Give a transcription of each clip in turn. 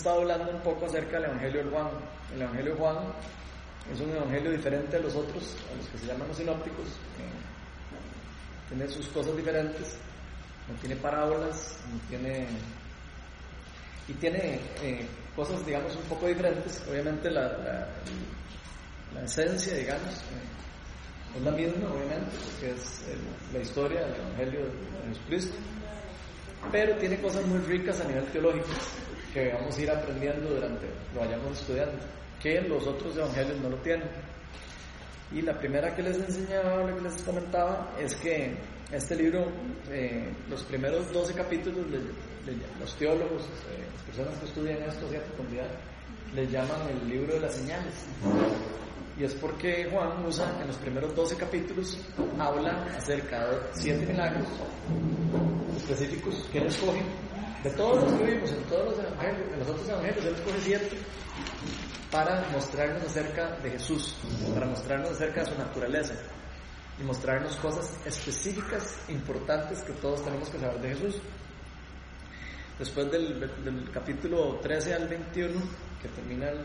estado hablando un poco acerca del Evangelio de Juan. El Evangelio de Juan es un evangelio diferente a los otros, a los que se llaman los sinópticos. Tiene sus cosas diferentes, no tiene parábolas, no tiene. y tiene eh, cosas, digamos, un poco diferentes. Obviamente, la, la, esencia, digamos, eh, es la misma, obviamente, porque es la historia del Evangelio de Jesucristo, pero tiene cosas muy ricas a nivel teológico que vamos a ir aprendiendo durante lo vayamos estudiando, que los otros evangelios no lo tienen. Y la primera que les enseñaba, que les comentaba, es que este libro, eh, los primeros 12 capítulos, los teólogos, eh, las personas que estudian esto a profundidad, les llaman el libro de las señales. Y es porque Juan usa en los primeros 12 capítulos, habla acerca de siete milagros específicos que él escoge de todos los que vimos en todos los evangelios, en los otros evangelios, Él escoge siete para mostrarnos acerca de Jesús, para mostrarnos acerca de su naturaleza y mostrarnos cosas específicas, importantes que todos tenemos que saber de Jesús. Después del, capítulo 13 al 21, que termina el,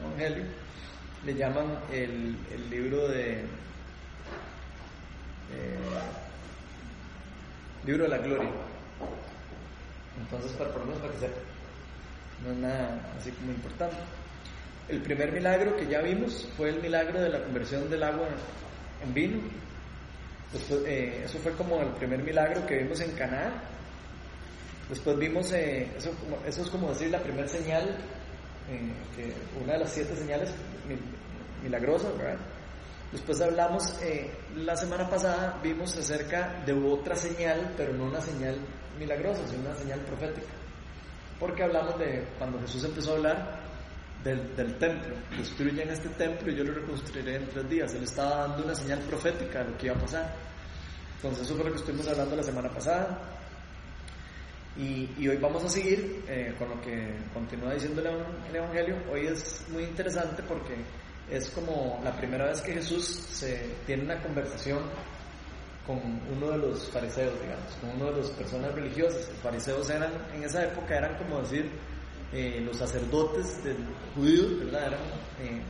Evangelio, le llaman el, libro de... Eh, libro de la gloria. Entonces, para por lo menos para que sepa, no es nada así como importante. El primer milagro que ya vimos fue el milagro de la conversión del agua en vino. Eh, eso fue como el primer milagro que vimos en Canaán. Después vimos, eh, eso, eso, es como decir la primera señal, eh, que una de las siete señales milagrosas, ¿verdad? Después hablamos, la semana pasada vimos acerca de otra señal, pero no una señal milagrosa, sino una señal profética. Porque hablamos de cuando Jesús empezó a hablar del, del templo, destruyen este templo y yo lo reconstruiré en tres días. Él estaba dando una señal profética de lo que iba a pasar. Entonces eso fue lo que estuvimos hablando la semana pasada. Y, y hoy vamos a seguir eh, con lo que continúa diciendo el Evangelio. Hoy es muy interesante porque es como la primera vez que Jesús se tiene una conversación con uno de los fariseos, digamos, con uno de las personas religiosas. Los fariseos eran, en esa época, eran como decir, eh, los sacerdotes del judíos, ¿verdad? Eran eh,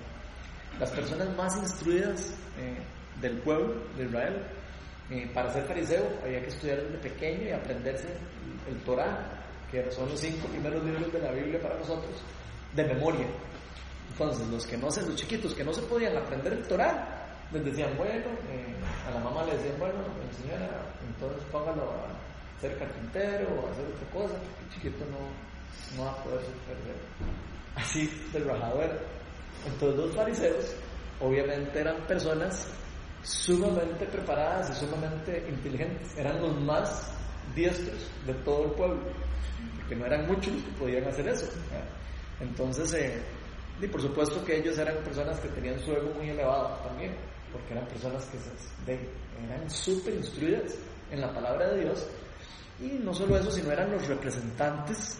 las personas más instruidas eh, del pueblo de Israel. para ser fariseo había que estudiar desde pequeño y aprenderse el Torah, que son los cinco primeros libros de la Biblia para nosotros, de memoria. Entonces, los que no se, los chiquitos que no se podían aprender el Torah, les decían, bueno, eh, a la mamá le decían, bueno, señora, entonces póngalo a ser carpintero o a hacer otra cosa, porque el chiquito no, no va a poder perder. Así del rajador. Entonces los fariseos, obviamente eran personas sumamente preparadas y sumamente inteligentes, eran los más diestros de todo el pueblo, porque no eran muchos los que podían hacer eso. Entonces, eh, y por supuesto que ellos eran personas que tenían su ego muy elevado también porque eran personas que eran súper instruidas en la palabra de Dios, y no solo eso, sino eran los representantes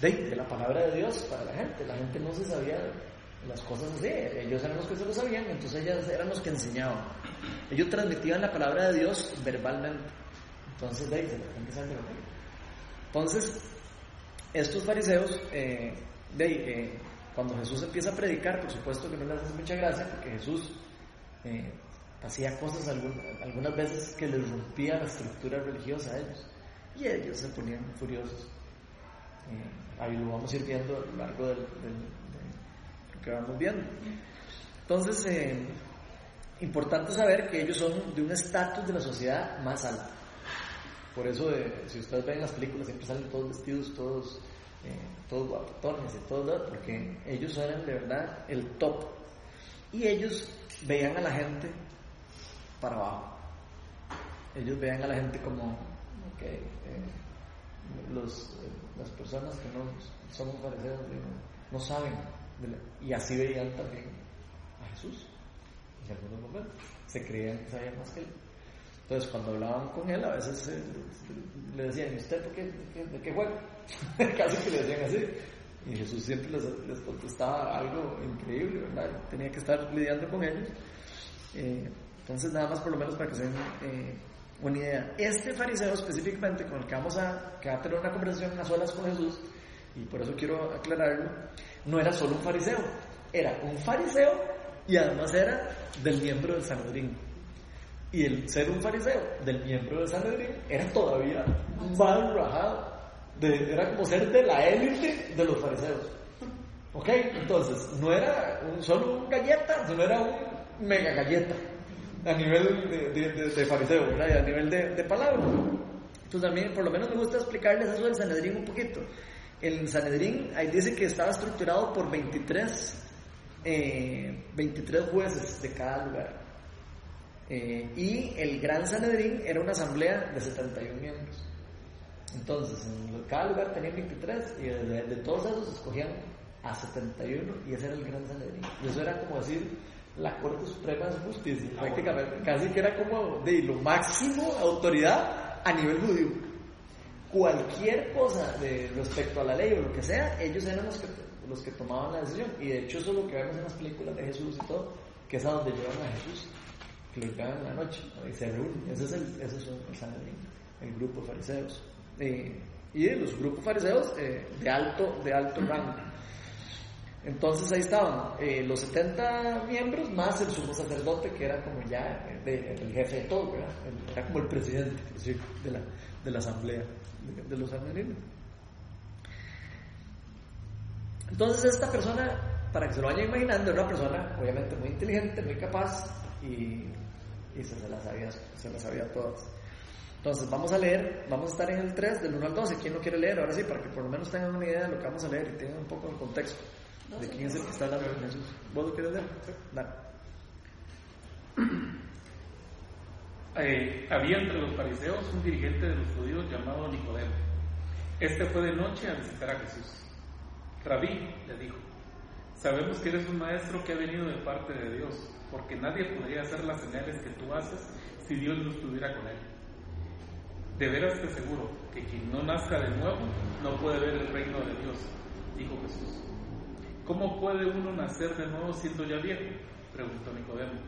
de, la palabra de Dios para la gente. La gente no se sabía las cosas así, ellos eran los que se lo sabían, entonces ellos eran los que enseñaban. Ellos transmitían la palabra de Dios verbalmente. Entonces, de la gente sabe Entonces, estos fariseos, eh, de eh, cuando Jesús empieza a predicar, por supuesto que no les hace mucha gracia, porque Jesús eh, hacía cosas algunas veces que les rompía la estructura religiosa a ellos y ellos se ponían furiosos. Eh, ahí lo vamos a ir viendo a lo largo del, lo que vamos viendo. Entonces, eh, importante saber que ellos son de un estatus de la sociedad más alto. Por eso, si ustedes ven las películas, siempre salen todos vestidos, todos, todos guapetones y todo, porque ellos eran de verdad el top. Y ellos veían a la gente para abajo. Ellos veían a la gente como, eh, los, eh, las personas que no somos parecidos no saben. y así veían también a Jesús. En algunos momentos se creían sabían más que él. Entonces, cuando hablaban con él, a veces eh, le decían, ¿y usted por qué, de qué juega? Casi que le decían así. Y Jesús siempre les, contestaba algo increíble, ¿verdad? Tenía que estar lidiando con ellos. Eh, entonces, nada más por lo menos para que se den eh, una idea. Este fariseo específicamente con el que vamos a, que va a tener una conversación a solas con Jesús, y por eso quiero aclararlo, no era solo un fariseo, era un fariseo y además era del miembro del Sanedrín. Y el ser un fariseo del miembro del Sanedrín era todavía más rajado. Era como ser de la élite de los fariseos. ¿Ok? Entonces, no era solo un galleta, sino era un mega galleta a nivel de, fariseo, a nivel de, palabra. Entonces, a mí, por lo menos, me gusta explicarles eso del Sanedrín un poquito. El Sanedrín, ahí dice que estaba estructurado por 23, 23 eh, jueces de cada lugar. Eh, y el Gran Sanedrín era una asamblea de 71 miembros. Entonces, en cada lugar tenía 23 y de, todos esos escogían a 71 y ese era el Gran Sanedrín. Y eso era como decir la Corte Suprema de Justicia, ah, prácticamente, casi que era como de lo máximo autoridad a nivel judío. Cualquier cosa de, respecto a la ley o lo que sea, ellos eran los que, los que tomaban la decisión. Y de hecho eso es lo que vemos en las películas de Jesús y todo, que es a donde llevan a Jesús que lo en la noche y se reúnen. Ese es el, ese es el, el grupo de fariseos. Eh, y los grupos fariseos eh, de, alto, de alto rango. Entonces ahí estaban eh, los 70 miembros más el sumo sacerdote que era como ya el jefe de todo, era como el presidente de, la, de la asamblea de, los armenios. Entonces esta persona, para que se lo vayan imaginando, era una persona obviamente muy inteligente, muy capaz y y se, las sabía, se las sabía todas. Entonces vamos a leer, vamos a estar en el 3 del 1 al 12. ¿Quién lo quiere leer? Ahora sí, para que por lo menos tengan una idea de lo que vamos a leer y tengan un poco el contexto de quién es el que está hablando de Jesús. ¿Vos lo quieres leer? Dale. Eh, había entre los fariseos un dirigente de los judíos llamado Nicodemo. Este fue de noche a visitar a Jesús. Rabí le dijo, sabemos que eres un maestro que ha venido de parte de Dios porque nadie podría hacer las señales que tú haces si Dios no estuviera con él. De veras te aseguro que quien no nazca de nuevo no puede ver el reino de Dios, dijo Jesús. ¿Cómo puede uno nacer de nuevo siendo ya viejo? preguntó Nicodemo.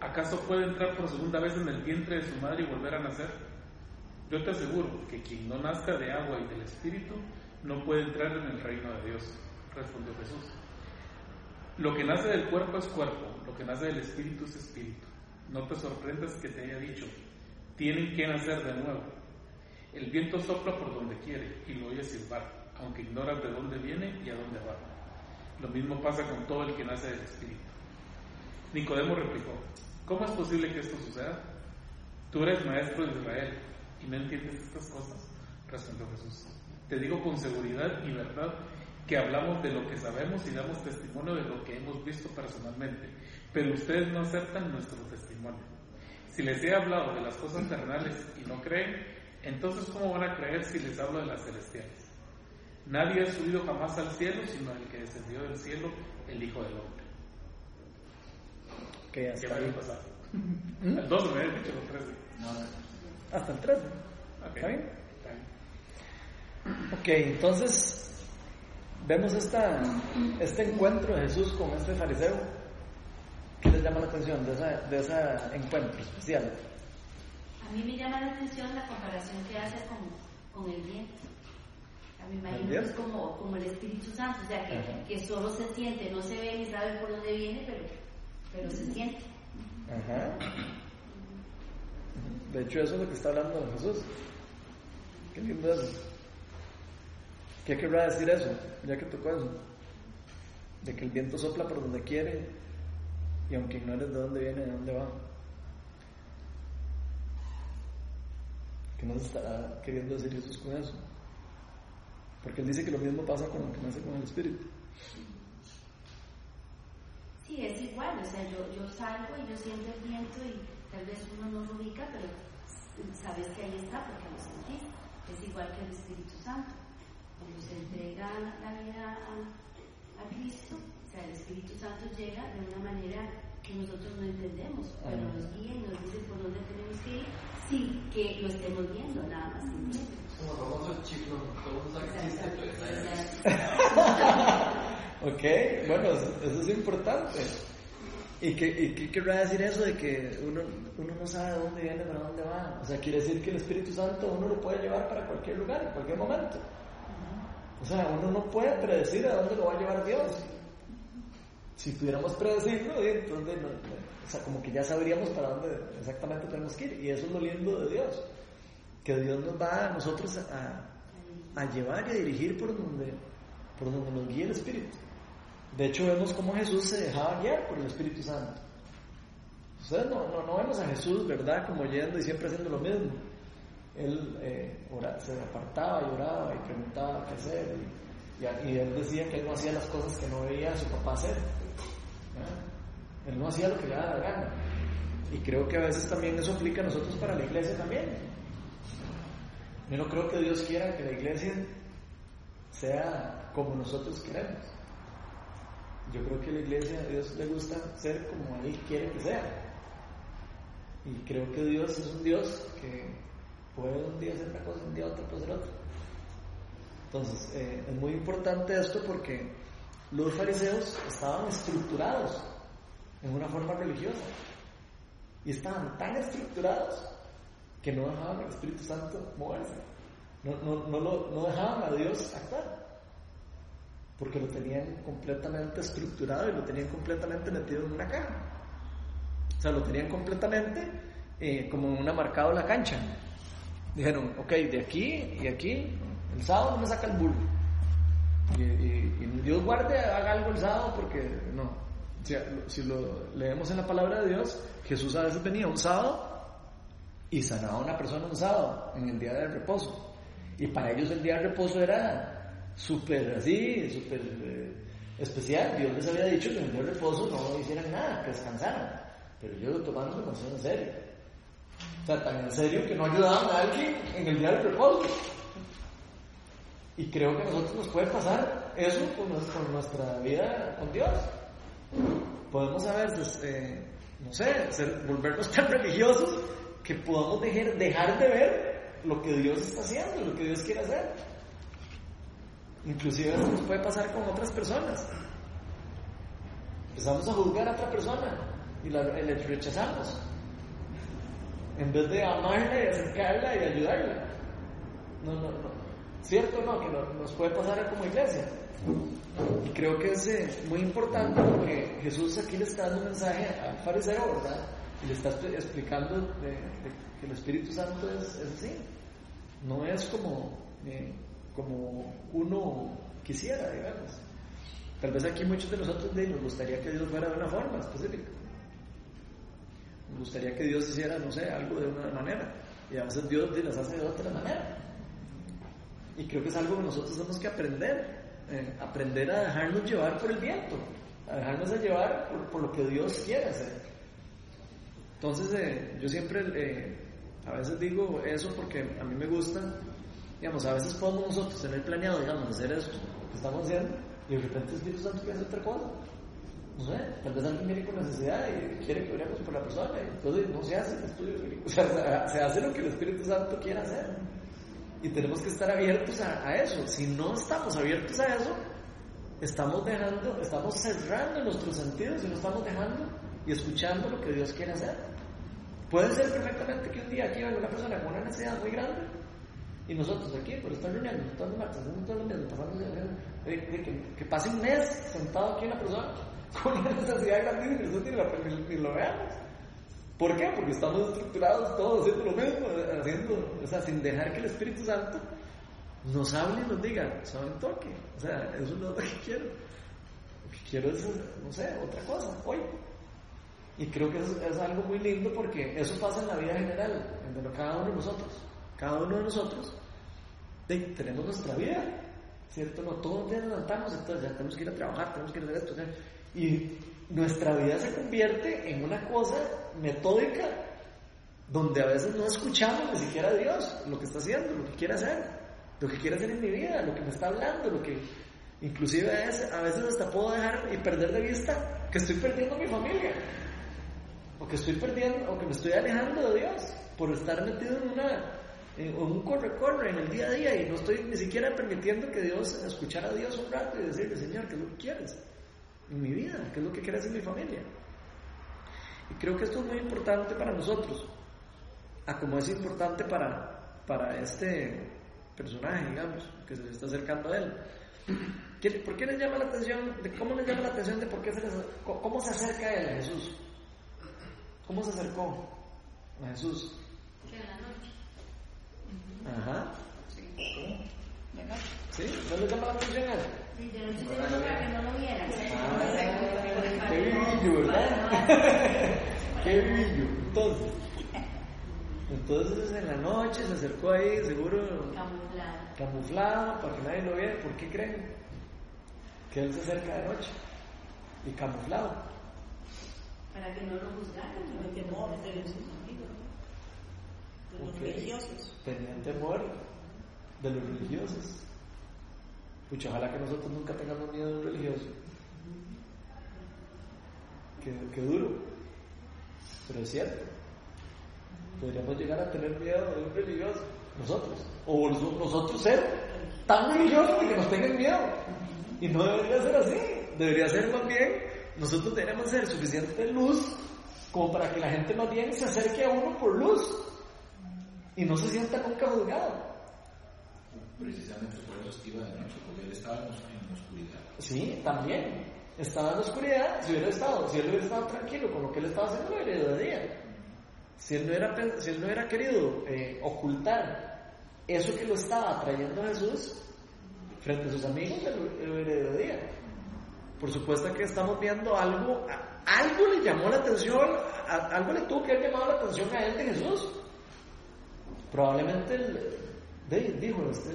¿Acaso puede entrar por segunda vez en el vientre de su madre y volver a nacer? Yo te aseguro que quien no nazca de agua y del Espíritu no puede entrar en el reino de Dios, respondió Jesús. Lo que nace del cuerpo es cuerpo, lo que nace del espíritu es espíritu. No te sorprendas que te haya dicho, tienen que nacer de nuevo. El viento sopla por donde quiere y lo oyes silbar, aunque ignoras de dónde viene y a dónde va. Lo mismo pasa con todo el que nace del espíritu. Nicodemo replicó, ¿cómo es posible que esto suceda? Tú eres maestro de Israel y no entiendes estas cosas, respondió Jesús. Te digo con seguridad y verdad que hablamos de lo que sabemos y damos testimonio de lo que hemos visto personalmente, pero ustedes no aceptan nuestro testimonio. Si les he hablado de las cosas terrenales y no creen, entonces ¿cómo van a creer si les hablo de las celestiales? Nadie ha subido jamás al cielo, sino el que descendió del cielo, el Hijo del Hombre. ¿Qué hasta ahí pasado? El 12 me habías dicho los 13. No, hasta el 13. ¿Está bien? Está bien. Ok, entonces vemos esta, este encuentro de Jesús con este fariseo. ¿Qué les llama la atención de, esa, de ese encuentro especial? A mí me llama la atención la comparación que hace con, con el viento. A mí me imagino es como, como el Espíritu Santo, o sea, que, que, solo se siente, no se ve ni sabe por dónde viene, pero, pero se siente. Ajá. De hecho, eso es lo que está hablando Jesús. Qué lindo eso. ¿Qué querrá decir eso? Ya que tocó eso. De que el viento sopla por donde quiere y aunque ignores de dónde viene, de dónde va. ¿Qué nos estará queriendo decir Jesús con eso? Porque él dice que lo mismo pasa con lo que nace con el Espíritu. Sí, es igual, o sea, yo, salgo y yo siento el viento y tal vez uno no lo ubica, pero sabes que ahí está porque lo sentís. Es igual que el Espíritu Santo cuando se entrega la vida a, Cristo, o sea, el Espíritu Santo llega de una manera que nosotros no entendemos, pero nos guía y nos dice por dónde tenemos que ir, sí, que lo estemos viendo, nada más. Como famoso chiflo, todos ok, bueno, eso es importante. ¿Y qué, ¿Y qué querrá decir eso de que uno, uno no sabe de dónde viene, para dónde va? O sea, quiere decir que el Espíritu Santo uno lo puede llevar para cualquier lugar, en cualquier momento. O sea, uno no puede predecir a dónde lo va a llevar Dios. Si pudiéramos predecirlo, entonces o sea, como que ya sabríamos para dónde exactamente tenemos que ir. Y eso es lo lindo de Dios. Que Dios nos va a nosotros a, llevar y a dirigir por donde, por donde nos guíe el Espíritu. De hecho, vemos cómo Jesús se dejaba guiar por el Espíritu Santo. Ustedes no, no, no vemos a Jesús, ¿verdad? Como yendo y siempre haciendo lo mismo. Él eh, se apartaba y oraba y preguntaba qué hacer. Y, y, él decía que él no hacía las cosas que no veía a su papá hacer. Él no hacía lo que le daba la gana. Y creo que a veces también eso aplica a nosotros para la iglesia también. Yo no creo que Dios quiera que la iglesia sea como nosotros queremos. Yo creo que la iglesia a Dios le gusta ser como Él quiere que sea. Y creo que Dios es un Dios que puede un día hacer una cosa, un día otra puede hacer otra. Entonces, eh, es muy importante esto porque los fariseos estaban estructurados en una forma religiosa. Y estaban tan estructurados que no dejaban al Espíritu Santo moverse. No, no, no, no dejaban a Dios actuar. Porque lo tenían completamente estructurado y lo tenían completamente metido en una caja. O sea, lo tenían completamente eh, como una marcado la cancha. Dijeron, ok, de aquí y aquí, el sábado no me saca el burro. Y, y Dios guarde, haga algo el sábado porque no, si, lo leemos en la palabra de Dios, Jesús a veces venía un sábado y sanaba a una persona un sábado, en el día del reposo. Y para ellos el día del reposo era súper así, súper eh, especial. Dios les había dicho que en el día del reposo no hicieran nada, que descansaran. Pero ellos tomaron la en serio. O sea, tan en serio que no ayudaban a alguien en el día del reposo. Y creo que a nosotros nos puede pasar eso con nuestra vida con Dios podemos a veces, eh, no sé, volvernos tan religiosos que podamos dejar, dejar de ver lo que Dios está haciendo, lo que Dios quiere hacer. Inclusive eso nos puede pasar con otras personas. Empezamos a juzgar a otra persona y la, le rechazamos. En vez de amarla y acercarla y ayudarla. No, no, no. ¿Cierto no? Que nos puede pasar como iglesia. Y creo que es eh, muy importante porque Jesús aquí le está dando un mensaje al fariseo, ¿verdad? Y le está explicando que el Espíritu Santo es, así. No es como, eh, como uno quisiera, digamos. Tal vez aquí muchos de nosotros nos gustaría que Dios fuera de una forma específica. Nos gustaría que Dios hiciera, no sé, algo de una manera. Y a veces Dios las hace de otra manera. Y creo que es algo que nosotros tenemos que aprender eh, aprender a dejarnos llevar por el viento, a dejarnos llevar por, lo que Dios quiere hacer. Entonces, eh, yo siempre eh, a veces digo eso porque a mí me gusta, digamos, a veces podemos nosotros tener planeado, digamos, hacer eso que estamos haciendo y de repente el Espíritu Santo quiere hacer otra cosa. No sé, tal vez alguien viene con necesidad y quiere que oremos por la persona entonces no se hace el estudio, o sea, se hace lo que el Espíritu Santo quiere hacer. Y tenemos que estar abiertos a, eso. Si no estamos abiertos a eso, estamos dejando, estamos cerrando nuestros sentidos y no estamos dejando y escuchando lo que Dios quiere hacer. Puede ser perfectamente que un día aquí venga una persona con una necesidad muy grande y nosotros aquí, por estar reuniendo, todas las haciendo todo lo mismo, pasando, que, que, que, pase un mes sentado aquí la persona con una necesidad grande y nosotros ni lo veamos. ¿Por qué? Porque estamos estructurados todos haciendo lo mismo, haciendo, o sea, sin dejar que el Espíritu Santo nos hable y nos diga, ¿saben toque? O sea, eso no es lo que quiero. Lo que quiero es, no sé, otra cosa, hoy. Y creo que es, algo muy lindo porque eso pasa en la vida general, en cada uno de nosotros. Cada uno de nosotros tenemos nuestra vida, ¿cierto? No todos los días levantamos, entonces ya tenemos que ir a trabajar, tenemos que ir a hacer esto. Y nuestra vida se convierte en una cosa metódica donde a veces no escuchamos ni siquiera a Dios lo que está haciendo, lo que quiere hacer, lo que quiere hacer en mi vida, lo que me está hablando, lo que inclusive es, a veces hasta puedo dejar y perder de vista que estoy perdiendo mi familia, o que estoy perdiendo, o que me estoy alejando de Dios por estar metido en una en un corre-corre en el día a día y no estoy ni siquiera permitiendo que Dios, escuchar a Dios un rato y decirle, Señor, ¿qué es lo quieres en mi vida? ¿Qué es lo que quieres en mi familia? Y creo que esto es muy importante para nosotros, a como es importante para, para, este, personaje, digamos, que se le está acercando a él. ¿Qué- ¿Por qué les llama la atención? De ¿Cómo les llama la atención de por qué se les, cómo se acerca a él, a Jesús? ¿Cómo se acercó a Jesús? En la noche. Ajá. ¿Sí? ¿No les llama la atención a él? Sí, yo no estoy diciendo para que no lo vieran. Ah, qué vivillo, ¿verdad? qué vivillo. Entonces, entonces en la noche se acercó ahí, seguro Camuflado. camuflado para que nadie lo viera. ¿Por qué creen que él se acerca de noche y camuflado? Para que no lo juzgaran. El temor de los amigos, de los Ok. religiosos. Tenían temor de los religiosos. Pucha, ojalá que nosotros nunca tengamos miedo de un religioso. Qué, duro. Pero es cierto. Podríamos llegar a tener miedo de un religioso. Nosotros. O nos- nosotros ser tan religiosos que nos tengan miedo. Y no debería ser así. Debería ser más bien, nosotros deberíamos ser suficiente luz como para que la gente más bien se acerque a uno por luz y no se sienta nunca juzgado. Precisamente iba de noche, porque él estaba en la oscuridad. Sí, también. Estaba en la oscuridad, si hubiera estado, si él hubiera estado tranquilo con lo que él estaba haciendo, lo hubiera día. Si él no pen- si él no hubiera querido eh, ocultar eso que lo estaba trayendo Jesús frente a sus amigos, él hubiera día. Por supuesto que estamos viendo algo, a- algo le llamó la atención, a- algo le tuvo que haber llamado la atención a él de Jesús. Probablemente él dijo, este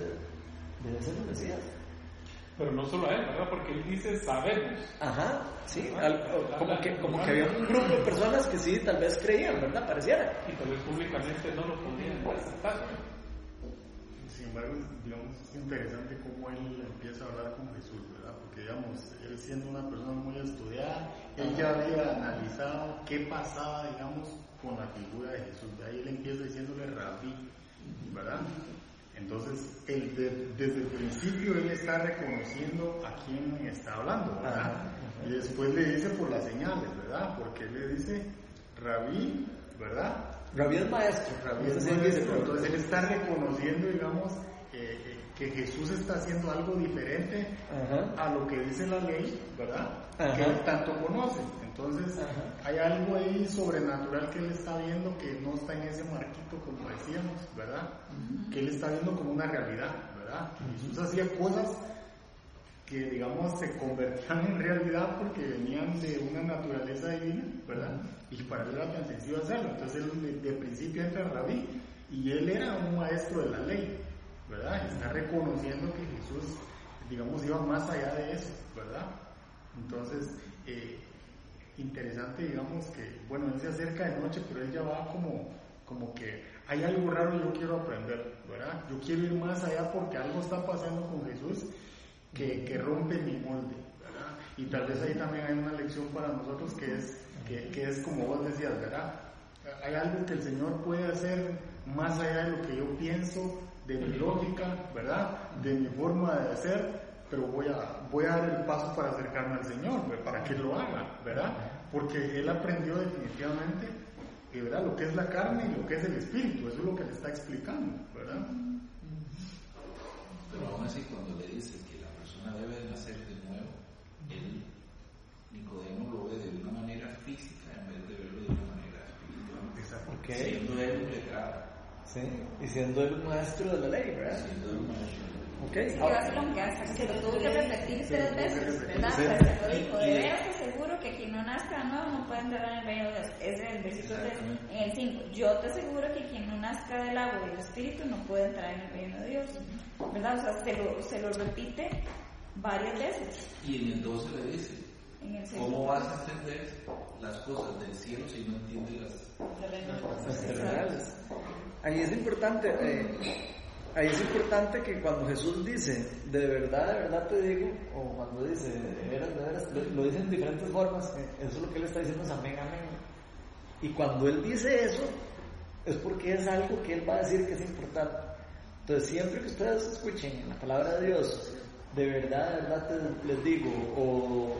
debe ser el Mesías. Pero no solo a él, ¿verdad? Porque él dice, sabemos. Ajá, sí, al- como, que, como que había un grupo de personas que sí, tal vez creían, ¿verdad? Pareciera. Y tal vez públicamente no lo podían aceptar. Sin embargo, digamos, es interesante cómo él empieza a hablar con Jesús, ¿verdad? Porque, digamos, él siendo una persona muy estudiada, él ya había analizado qué pasaba, digamos, con la figura de Jesús. De ahí él empieza diciéndole rabí, ¿verdad? Entonces, de- desde el principio él está reconociendo a quién está hablando, ¿verdad? Ajá, ajá. Y después le dice por las señales, ¿verdad? Porque él le dice rabí, ¿verdad? Rabí es maestro. Rabí es maestro, entonces él está reconociendo, digamos, eh, eh, que Jesús está haciendo algo diferente Ajá. a lo que dice la ley, ¿verdad? Que él tanto conoce. Entonces, Ajá. hay algo ahí sobrenatural que él está viendo que no está en ese marquito, como decíamos, ¿verdad? Que él está viendo como una realidad, ¿verdad? Jesús hacía cosas que, digamos, se convertían en realidad porque venían de una naturaleza divina, ¿verdad? Y para él era tan sencillo hacerlo. Entonces, él de, de principio entra el rabí y él era un maestro de la ley, ¿verdad? Está reconociendo que Jesús, digamos, iba más allá de eso, ¿verdad? Entonces, eh, interesante, digamos, que, bueno, él se acerca de noche, pero él ya va como, como que hay algo raro y yo quiero aprender, ¿verdad? Yo quiero ir más allá porque algo está pasando con Jesús que, que rompe mi molde, ¿verdad? Y tal vez ahí también hay una lección para nosotros que es, que, que es como vos decías, ¿verdad? Hay algo que el Señor puede hacer más allá de lo que yo pienso, de mi lógica, ¿verdad? De mi forma de hacer, pero voy a, voy a dar el paso para acercarme al Señor, para que lo haga, ¿verdad? Porque Él aprendió definitivamente, eh, ¿verdad? Lo que es la carne y lo que es el espíritu, eso es lo que le está explicando, ¿verdad? Pero aún así, cuando le dice que la persona debe de nacer de nuevo, él, Nicodemo, lo ve de una manera física en vez de verlo de una manera espiritual. Exacto. Ok. Siendo él un letrado, Sí, y siendo él un maestro de la ley, ¿verdad? siendo él un maestro. Ok. Sí, ahora- vacilón, que hasta que se lo tuvo que repetir tres veces, ¿verdad? Sí. Hasta que lo dijo, de veras te aseguro que quien no nazca de nuevo no puede entrar en el reino de Dios. Es el versículo 3, en el 5. Yo te aseguro que quien no nazca del agua y del espíritu no puede entrar en el reino de Dios. ¿Verdad? O sea, se lo, se lo repite varias veces. Y en el 12 le dice, En el segundo. ¿cómo vas a entender las cosas del cielo si no entiendes las. Las terrenales. Ahí es importante, eh, ahí es importante que cuando Jesús dice, de verdad, de verdad te digo, o cuando dice, de veras, de veras, lo, dice en diferentes formas, eso es lo que él está diciendo es amén, amén. Y cuando él dice eso, es porque es algo que él va a decir que es importante. Entonces, siempre que ustedes escuchen la palabra de Dios, de verdad, de verdad te- les digo, o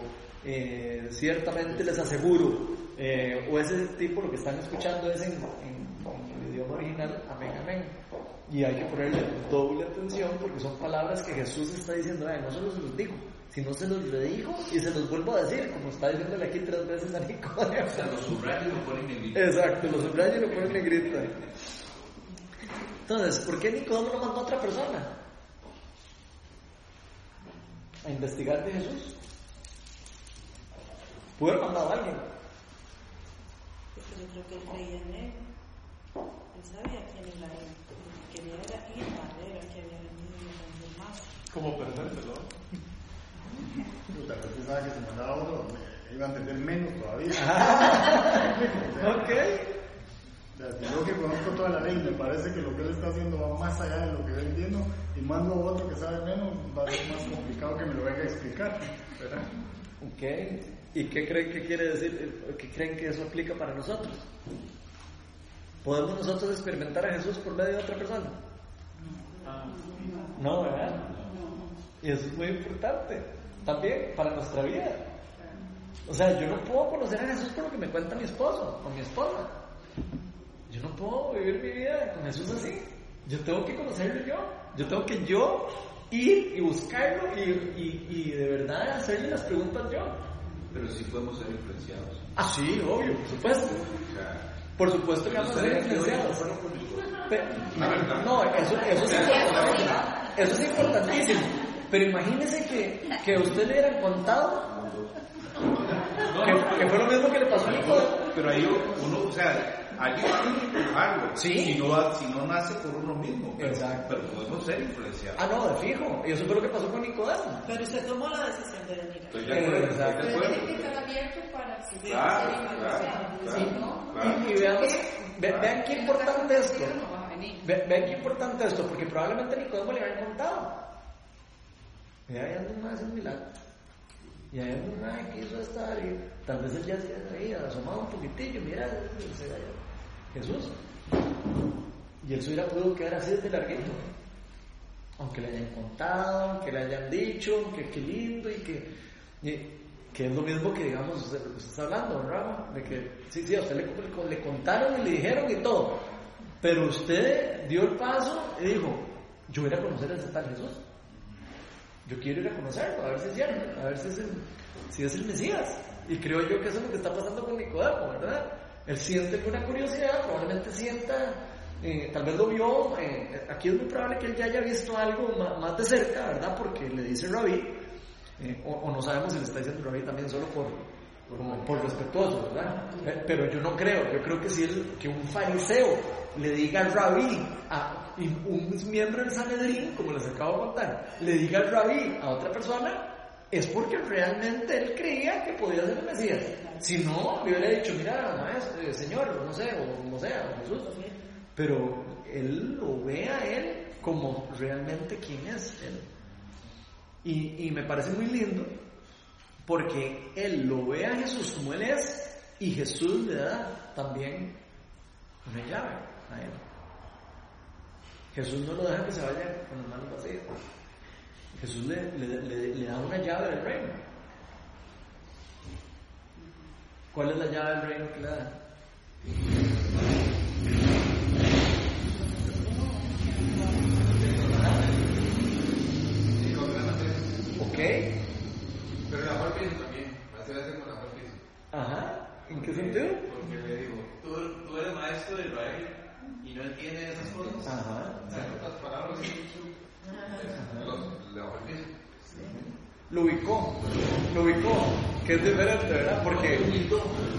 eh, ciertamente les aseguro, eh, o ese tipo, lo que están escuchando es en, en- el idioma original, amén. Y hay que ponerle doble atención porque son palabras que Jesús está diciendo, "Ay, no solo se los dijo, sino se los redijo y se los vuelvo a decir, como está diciéndole aquí tres veces a Nicodemo. O sea, los subrayos lo ponen en negrito. Exacto, los subrayos y lo ponen en negrita. Entonces, ¿por qué Nicodemo lo mandó a otra persona? A investigar de Jesús. Pudo haber mandado a alguien. Porque yo creo que él creía en él. Él sabía quién era él. Lo que quería era ir a ver a que había venido y más. Como perdérselo. Puta, sabe que si mandaba uno, me iba a entender menos todavía. Ok. Yo que conozco toda la ley, me parece que lo que él está haciendo va más allá de lo que yo entiendo, y mando a otro que sabe menos, va a ser más complicado que me lo venga a explicar. ¿verdad? Ok. ¿Y qué creen que quiere decir? ¿Qué creen que eso aplica para nosotros? ¿Podemos nosotros experimentar a Jesús por medio de otra persona? No, ¿verdad? Y eso es muy importante también para nuestra vida. O sea, yo no puedo conocer a Jesús por lo que me cuenta mi esposo o mi esposa. Yo no puedo vivir mi vida con Jesús así. Yo tengo que conocerlo yo. Yo tengo que yo ir y buscarlo y, y- y de verdad hacerle las preguntas yo. Pero sí podemos ser influenciados. Ah, sí, obvio, por supuesto. O sea, Por supuesto que vamos a ser influenciados. No, eso, eso, es importante. eso es importantísimo. Pero imagínese que, que a usted le hubieran contado que, que fue lo mismo que le pasó a Nicodemo. Pero ahí uno, o sea, alguien tiene que empujarlo. Sí. Si no, si no nace por uno mismo. Pero, Exacto. pero podemos ser influenciados. Ah, no, de fijo. Y eso fue lo que pasó con Nicodemo. Pero usted tomó la decisión de venir. Estoy de acuerdo. Exacto. Pero tiene que estar abierto para que Claro, sea influenciado, claro, claro. no, Claro. Y, y veamos, ve- vean qué importante esto. no va a venir. Ve- Vean qué importante esto, porque probablemente Nicodemo le habían contado. Y ahí anda más un milagro. Y ahí anda un que hizo esta y tal vez él ya se había asomado un poquitillo, mira, se vaya. Jesús. Y él se hubiera podido quedar así desde larguito. Aunque le hayan contado, aunque le hayan dicho, que qué lindo y que, que es lo mismo que digamos, usted, usted está hablando, ¿verdad? De que sí, sí, a usted le, le- contaron y le dijeron y todo. Pero usted dio el paso y dijo, yo voy a conocer a ese tal Jesús. Yo quiero ir a conocerlo, a ver si es cierto, a ver si es el, si es el Mesías. Y creo yo que eso es lo que está pasando con Nicodemo, ¿verdad? Él siente una curiosidad, probablemente sienta, eh, tal vez lo vio, eh, aquí es muy probable que él ya haya visto algo ma- más, de cerca, ¿verdad? Porque le dice Rabí, eh, o, o no sabemos si le está diciendo Rabí también solo por, como por respetuoso, ¿verdad? Eh, Pero yo no creo, yo creo que si que un fariseo le diga al rabí a un miembro del Sanedrín, como les acabo de contar, le diga al rabí a otra persona, es porque realmente él creía que podía ser el Mesías. Si no, le hubiera dicho, mira, maestro, eh, señor, no sé, o como sea, o Jesús. Pero él lo ve a él como realmente quién es él. Y, y me parece muy lindo porque él lo ve a Jesús como él es y Jesús le da también una llave a él. Jesús no lo deja que se vaya con las manos vacías. Jesús le, le- le- le da una llave del reino. ¿Cuál es la llave del reino que le da? Ok. Pero la parte también, así va a ser con la parte Ajá. ¿En qué sentido? Porque le digo, tú, tú eres maestro de Israel y no entiendes esas cosas. Ajá. O sea, otras palabras, Lo ubicó, lo ubicó, que es diferente, ¿verdad? Porque,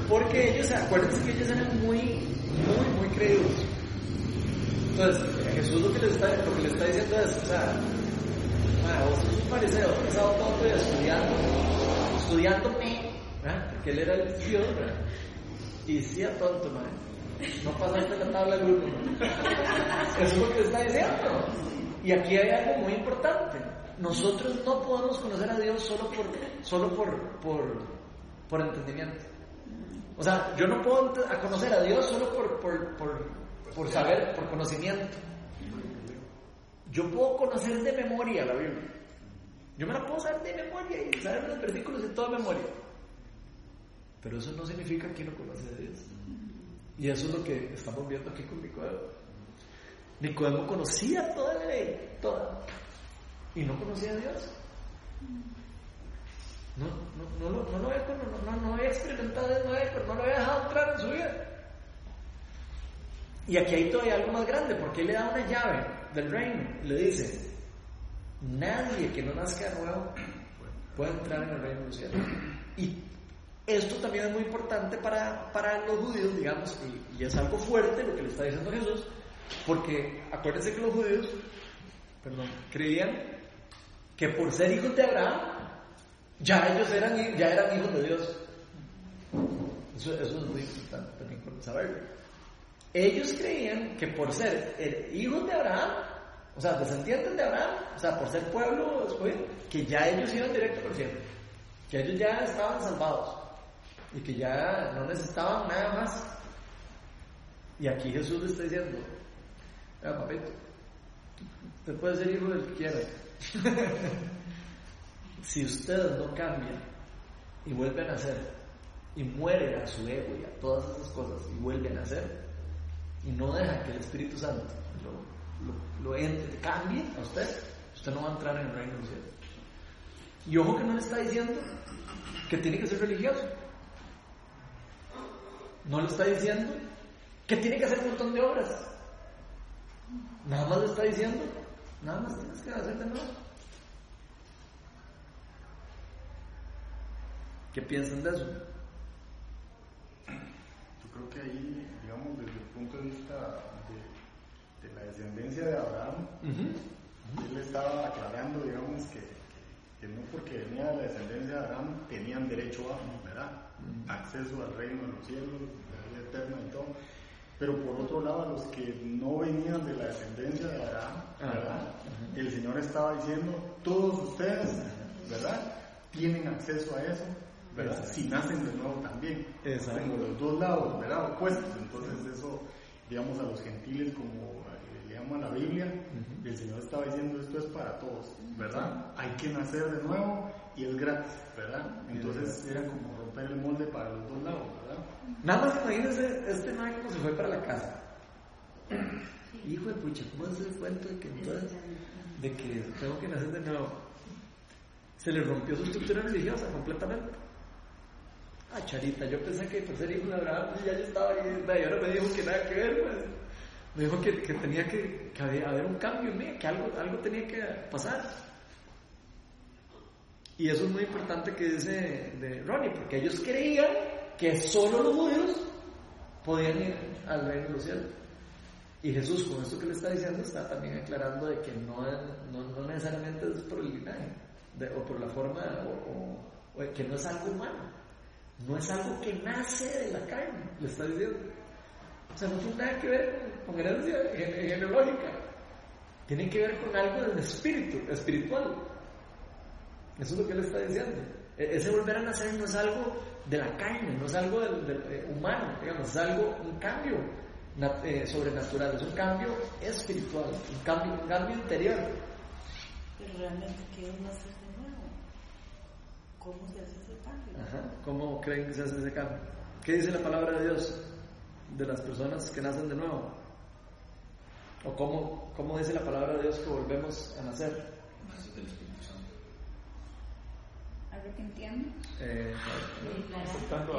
porque ellos, acuérdense que ellos eran muy, muy, muy creídos. Entonces, Jesús lo que le está, lo que le está diciendo es, o sea, ah, vos sos un fariseo, has estado todo el estudiando, estudiándome, ¿verdad? Porque él era el Dios, ¿verdad? Y sí a tonto, man. No pasaste la tabla del man. Eso es lo que le está diciendo. Y aquí hay algo muy importante. Nosotros no podemos conocer a Dios solo por, solo por, por, por entendimiento. O sea, yo no puedo a conocer a Dios solo por, por, por, por saber, por conocimiento. Yo puedo conocer de memoria la Biblia. Yo me la puedo saber de memoria y saber los versículos de toda memoria. Pero eso no significa que no conoce a Dios. Y eso es lo que estamos viendo aquí con Nicodemo. Nicodemo conocía toda la ley, toda, y no conocía a Dios. No, no, no, no, lo había, no, no, había experimentado, no, no lo había dejado entrar en su vida. Y aquí hay todavía algo más grande, porque él le da una llave del reino le dice, nadie que no nazca de nuevo puede entrar en el reino de los cielos. Y esto también es muy importante para, para los judíos, digamos, y, y, es algo fuerte lo que le está diciendo Jesús, porque acuérdense que los judíos, creían que por ser hijos de Abraham, ya ellos eran, ya eran hijos de Dios. Eso, eso es muy importante también saberlo. Ellos creían que por ser hijos de Abraham, o sea, descendientes de Abraham, o sea, por ser pueblo escogido, que ya ellos iban directo por cielo, que ellos ya estaban salvados y que ya no necesitaban nada más. Y aquí Jesús le está diciendo, ah, papito, usted puede ser hijo del que quiera. si ustedes no cambian y vuelven a nacer y mueren a su ego y a todas esas cosas y vuelven a nacer y no dejan que el Espíritu Santo lo, lo, lo entre, cambie a usted, usted no va a entrar en el reino de los cielos. Y ojo que no le está diciendo que tiene que ser religioso. No le está diciendo que tiene que hacer un montón de obras. Nada más le está diciendo, nada más tienes que hacer de nuevo. ¿Qué piensan de eso? Yo creo que ahí, digamos, desde el punto de vista de, de la descendencia de Abraham, uh -huh. él estaba aclarando, digamos, que, que, que, no porque venía de la descendencia de Abraham tenían derecho a, ¿verdad? Uh -huh. Acceso al reino de los cielos, la vida eterna y todo. Pero por otro lado, a los que no venían de la descendencia de Abraham, ¿verdad? Uh -huh. El Señor estaba diciendo, todos ustedes, ¿verdad? Tienen acceso a eso, ¿verdad? Si nacen de nuevo también. Exacto. Como los dos lados, ¿verdad? Opuestos. Entonces eso, digamos, a los gentiles como le llama la Biblia, uh -huh. el Señor estaba diciendo esto es para todos, ¿verdad? Hay que nacer de nuevo y es gratis, ¿verdad? Entonces era como romper el molde para los dos lados, ¿verdad? Nada más imagínense este man como se fue para la casa. Hijo de pucha, ¿cómo es el cuento de que entonces, de que tengo que nacer de nuevo? Se le rompió su estructura religiosa completamente. Ah, Charita, yo pensé que por ser hijo de Abraham ya yo estaba ahí, y ahora me dijo que nada que ver, pues. Me dijo que, que tenía que, que haber un cambio en mí, que algo, algo tenía que pasar. Y eso es muy importante que dice de Ronnie, porque ellos creían que solo los judíos podían ir al reino de. Y Jesús, con esto que le está diciendo, está también aclarando de que no, no, no necesariamente es por el linaje, o por la forma, o, o, que no es algo humano. No es algo que nace de la carne, le está diciendo. O sea, no tiene nada que ver con, con herencia genealógica. Tiene que ver con algo del espíritu, espiritual. Eso es lo que él está diciendo. E, ese volver a nacer no es algo de la carne, no es algo del, del, eh, humano, digamos, es algo, un cambio eh, sobrenatural, es un cambio espiritual, un cambio, un cambio interior. Pero realmente, ¿qué es nacer de nuevo? ¿Cómo se hace ese cambio? Ajá. ¿Cómo creen que se hace ese cambio? ¿Qué dice la palabra de Dios de las personas que nacen de nuevo? ¿O cómo, cómo dice la palabra de Dios que volvemos a nacer? Nace del Espíritu ¿Algo entiendo? Eh, Aceptando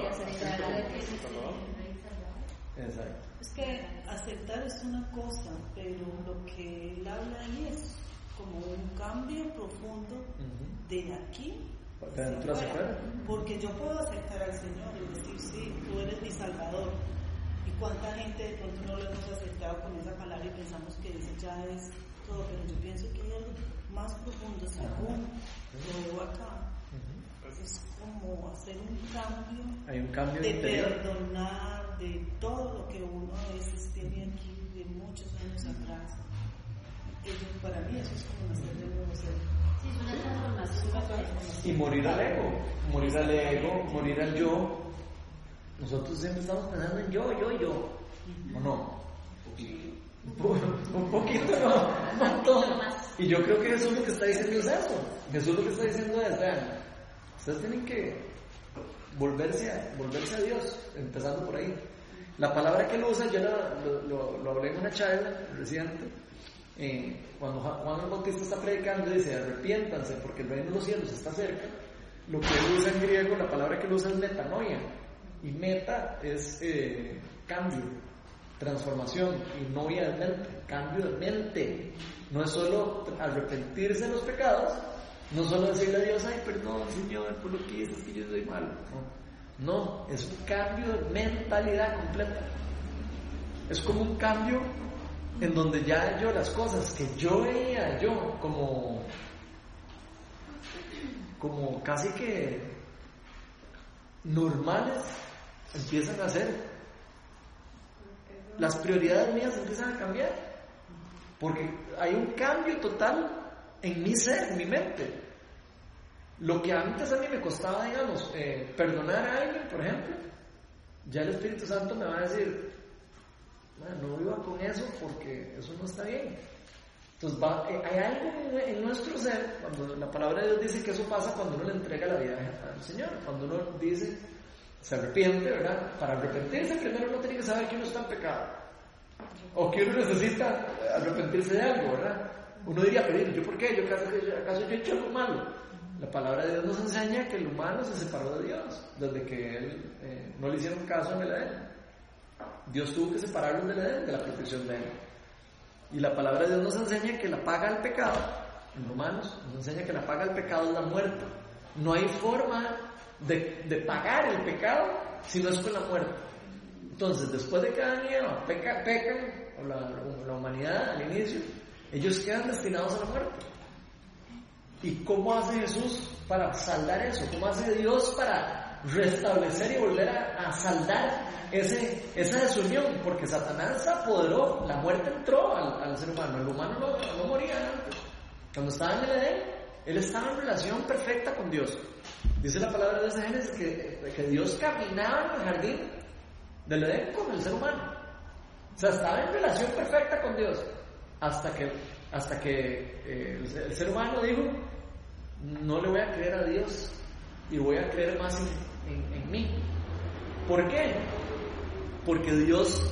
Exacto. Es que aceptar es una cosa, pero lo que él habla ahí es como un cambio profundo uh -huh. de aquí hacia afuera. Porque yo puedo aceptar al Señor y decir, sí, tú eres mi Salvador. ¿Y cuánta gente de pronto no lo hemos aceptado con esa palabra y pensamos que eso ya es todo? Pero yo pienso que hay algo más profundo, según lo veo acá. Uh -huh. Es como hacer un cambio, hay un cambio de interior. perdonar, de todo lo que uno a veces tiene aquí de muchos años atrás. Eso, para mí eso es como nacer de nuevo ser. Sí, es una transformación. Y morir al ego, morir al ego, morir al yo. Nosotros siempre estamos pensando en yo, yo, yo. ¿O no? Un poquito. Un poquito, no, un montón. Y yo creo que Jesús lo que está diciendo es eso. Jesús lo que está diciendo es, vean, ustedes tienen que volverse a, volverse a Dios, empezando por ahí. La palabra que él usa, yo lo, lo, hablé en una charla reciente, eh, cuando Juan el Bautista está predicando, dice, arrepiéntanse porque el reino de los cielos está cerca, lo que él usa en griego, la palabra que él usa es metanoia, y meta es eh, cambio, transformación, y noia es mente, cambio de mente. No es solo arrepentirse de los pecados, no solo decirle a Dios, ay, perdón, Señor, por lo que dices que yo soy malo. No, es un cambio de mentalidad completa. Es como un cambio en donde ya yo las cosas que yo veía yo como como casi que normales empiezan a ser las prioridades mías empiezan a cambiar porque hay un cambio total en mi ser, en mi mente lo que antes a mí me costaba digamos eh, perdonar a alguien por ejemplo ya el Espíritu Santo me va a decir no viva con eso porque eso no está bien. Entonces eh, hay algo en, nuestro ser, cuando la palabra de Dios dice que eso pasa cuando uno le entrega la vida al Señor, cuando uno dice, se arrepiente, ¿verdad? Para arrepentirse primero uno tiene que saber que uno está en pecado, o que uno necesita arrepentirse de algo, ¿verdad? Uno diría, pero ¿yo por qué? ¿Yo acaso, yo he hecho algo malo? La palabra de Dios nos enseña que el humano se separó de Dios, desde que él, eh, no le hicieron caso en el Edén. Dios tuvo que separarlos del Edén, de la protección de él. Y la palabra de Dios nos enseña que la paga al pecado, en Romanos, nos enseña que la paga al pecado es la muerte. No hay forma de, pagar el pecado si no es con la muerte. Entonces, después de que Adán Eva pecan, o la, la humanidad al inicio, ellos quedan destinados a la muerte. ¿Y cómo hace Jesús para saldar eso? ¿Cómo hace Dios para restablecer y volver a, saldar ese, esa desunión, porque Satanás se apoderó, la muerte entró al, ser humano, el humano no, moría antes. Cuando estaba en el Edén, él estaba en relación perfecta con Dios. Dice la palabra de Génesis que, que Dios caminaba en el jardín del Edén con el ser humano. O sea, estaba en relación perfecta con Dios. Hasta que, hasta que eh, el, ser humano dijo, no le voy a creer a Dios y voy a creer más en, en mí. ¿Por qué? porque Dios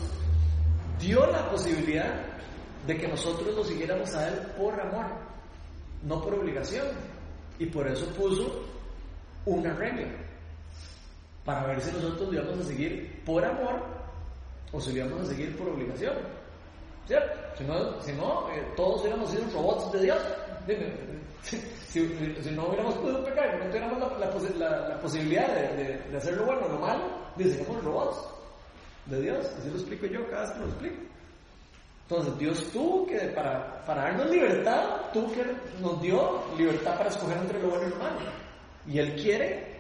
dio la posibilidad de que nosotros lo siguiéramos a Él por amor, no por obligación. Y por eso puso una regla, para ver si nosotros íbamos a seguir por amor o si íbamos a seguir por obligación. ¿Cierto? Si no, si no eh, todos hubiéramos sido robots de Dios. Si, no hubiéramos podido pecar, no tuviéramos la, posibilidad de, de, hacer lo bueno o lo malo, seríamos robots de Dios. Así lo explico yo, cada vez que lo explico. Entonces Dios tuvo que, para, para darnos libertad, tuvo que nos dio libertad para escoger entre lo bueno y lo malo. Y Él quiere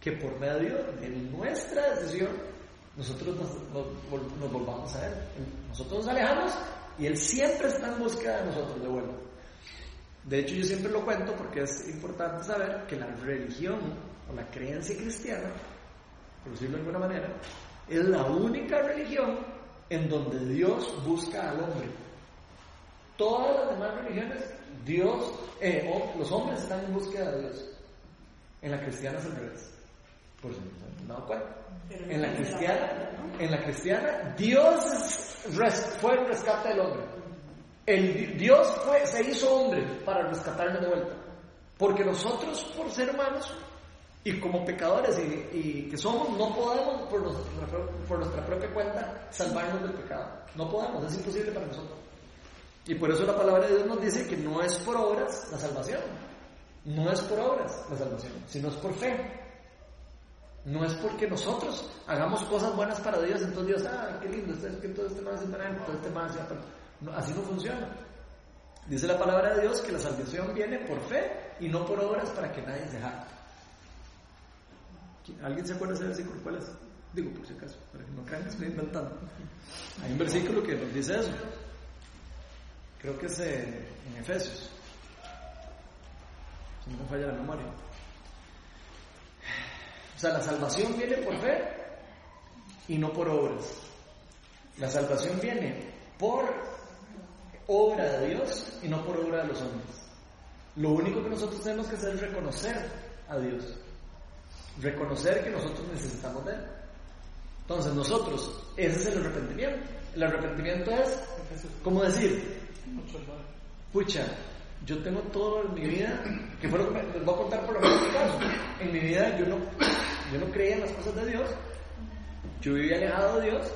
que por medio de nuestra decisión nosotros nos, volvamos a Él. Nosotros nos alejamos y Él siempre está en búsqueda de nosotros de vuelta. De hecho, yo siempre lo cuento porque es importante saber que la religión o la creencia cristiana, por decirlo de alguna manera, es la única religión en donde Dios busca al hombre. Todas las demás religiones, Dios, eh, los hombres están en búsqueda de Dios. En la cristiana es al revés. Por si no cuenta. En la cristiana, en la cristiana, Dios fue el rescate del hombre. El, Dios fue, se hizo hombre para rescatarnos de vuelta. Porque nosotros, por ser humanos, y como pecadores y, que somos, no podemos por nuestra, por nuestra propia cuenta salvarnos del pecado. No podemos, es imposible para nosotros. Y por eso la palabra de Dios nos dice que no es por obras la salvación. No es por obras la salvación, sino es por fe. No es porque nosotros hagamos cosas buenas para Dios, entonces Dios, ah, qué lindo, este, que todo este más es todo este más no, Así no funciona. Dice la palabra de Dios que la salvación viene por fe y no por obras para que nadie se jacte. ¿Alguien se acuerda de ese versículo? ¿Cuál es? Digo, por si acaso, para que no crean que estoy inventando. Hay un versículo que nos dice eso. Creo que es en Efesios. Si no me falla la memoria. O sea, la salvación viene por fe y no por obras. La salvación viene por obra de Dios y no por obra de los hombres. Lo único que nosotros tenemos que hacer es reconocer a Dios reconocer que nosotros necesitamos de Él. Entonces nosotros, ese es el arrepentimiento. El arrepentimiento es como decir, pucha, yo tengo todo en mi vida, que fue lo que les voy a contar por lo menos caso. En mi vida yo no, yo no creía en las cosas de Dios, yo vivía alejado de Dios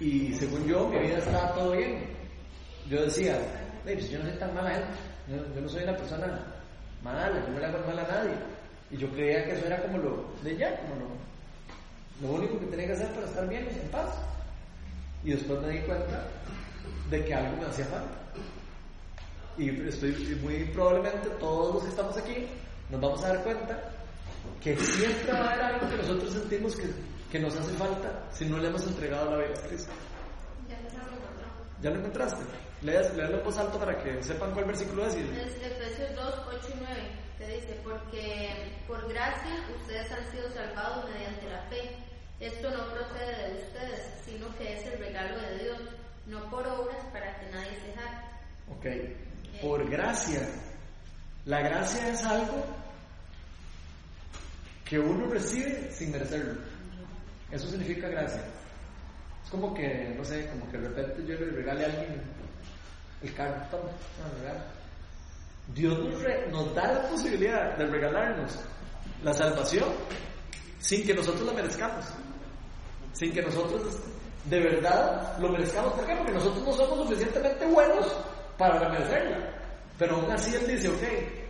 y según yo mi vida estaba todo bien. Yo decía, "Ey, pues yo no soy tan mala gente, yo, yo no soy una persona mala, yo no le hago mal a nadie. Y yo creía que eso era como lo de ya, como lo, lo único que tenía que hacer para estar bien y en paz. Y después me di cuenta de que algo me hacía falta. Y estoy muy probablemente todos los que estamos aquí nos vamos a dar cuenta que siempre va a haber algo que nosotros sentimos que, que nos hace falta si no le hemos entregado la vida a Cristo. ¿Ya lo encontraste? Leas, léalo en voz alta para que sepan cuál versículo es. Es Efesios 2, 8 y 9, que dice, porque por gracia ustedes han sido salvados mediante la fe. Esto no procede de ustedes, sino que es el regalo de Dios, no por obras para que nadie se jacte. Ok. Por gracia. La gracia es algo que uno recibe sin merecerlo. Eso significa gracia. Es como que, no sé, como que de repente yo le regale a alguien el carro. Dios nos, nos da la posibilidad de regalarnos la salvación sin que nosotros la merezcamos. Sin que nosotros de verdad lo merezcamos. ¿Por qué? Porque nosotros no somos suficientemente buenos para merecerla. Pero aún así Él dice, ok,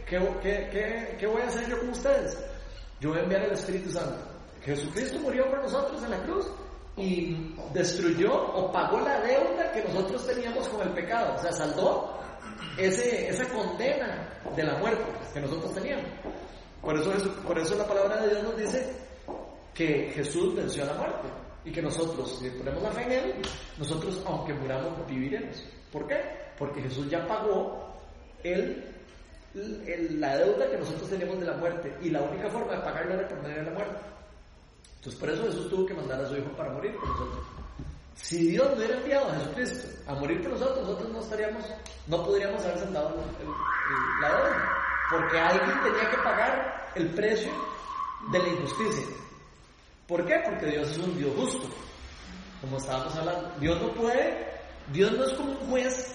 ¿qué, qué, qué, qué voy a hacer yo con ustedes? Yo voy a enviar el Espíritu Santo. Jesucristo murió por nosotros en la cruz y destruyó o pagó la deuda que nosotros teníamos con el pecado. O sea, saldó ese, esa condena de la muerte que nosotros teníamos. Por eso, por eso la palabra de Dios nos dice que Jesús venció a la muerte y que nosotros, si ponemos la fe en Él, nosotros, aunque muramos, viviremos. ¿Por qué? Porque Jesús ya pagó el, la deuda que nosotros teníamos de la muerte y la única forma de pagarla era por medio de la muerte. Entonces, por eso Jesús tuvo que mandar a su Hijo para morir por nosotros. Si Dios no hubiera enviado a Jesucristo a morir por nosotros, nosotros no estaríamos, no podríamos haber sentado la deuda, porque alguien tenía que pagar el precio de la injusticia. ¿Por qué? Porque Dios es un Dios justo, como estábamos hablando. Dios no puede, Dios no es como un juez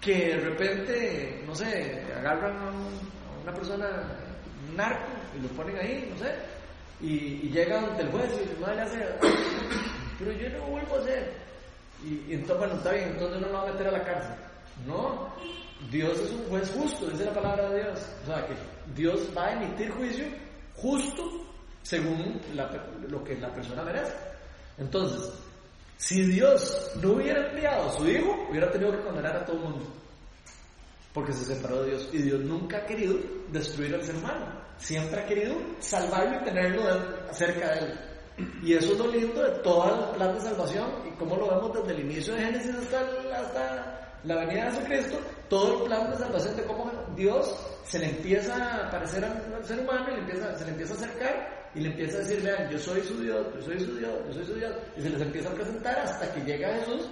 que de repente, no sé, agarran a, un- a una persona, un narco, y lo ponen ahí, no sé, y, llega ante el juez y le hace, pero yo no vuelvo a hacer. Y, entonces, bueno, está bien, entonces no lo va a meter a la cárcel. No, Dios es un juez justo, dice la palabra de Dios. O sea, que Dios va a emitir juicio justo según lo que la persona merece. Entonces, si Dios no hubiera enviado a su Hijo, hubiera tenido que condenar a todo el mundo. Porque se separó de Dios. Y Dios nunca ha querido destruir al ser humano. Siempre ha querido salvarlo y tenerlo cerca de él. Y eso es lo lindo de todo el plan de salvación. Y como lo vemos desde el inicio de Génesis hasta la venida de Jesucristo. Todo el plan de salvación de cómo Dios se le empieza a aparecer al, ser humano y le empieza, se le empieza a acercar y le empieza a decir, vean, yo soy su Dios, yo soy su Dios, yo soy su Dios. Y se les empieza a presentar hasta que llega Jesús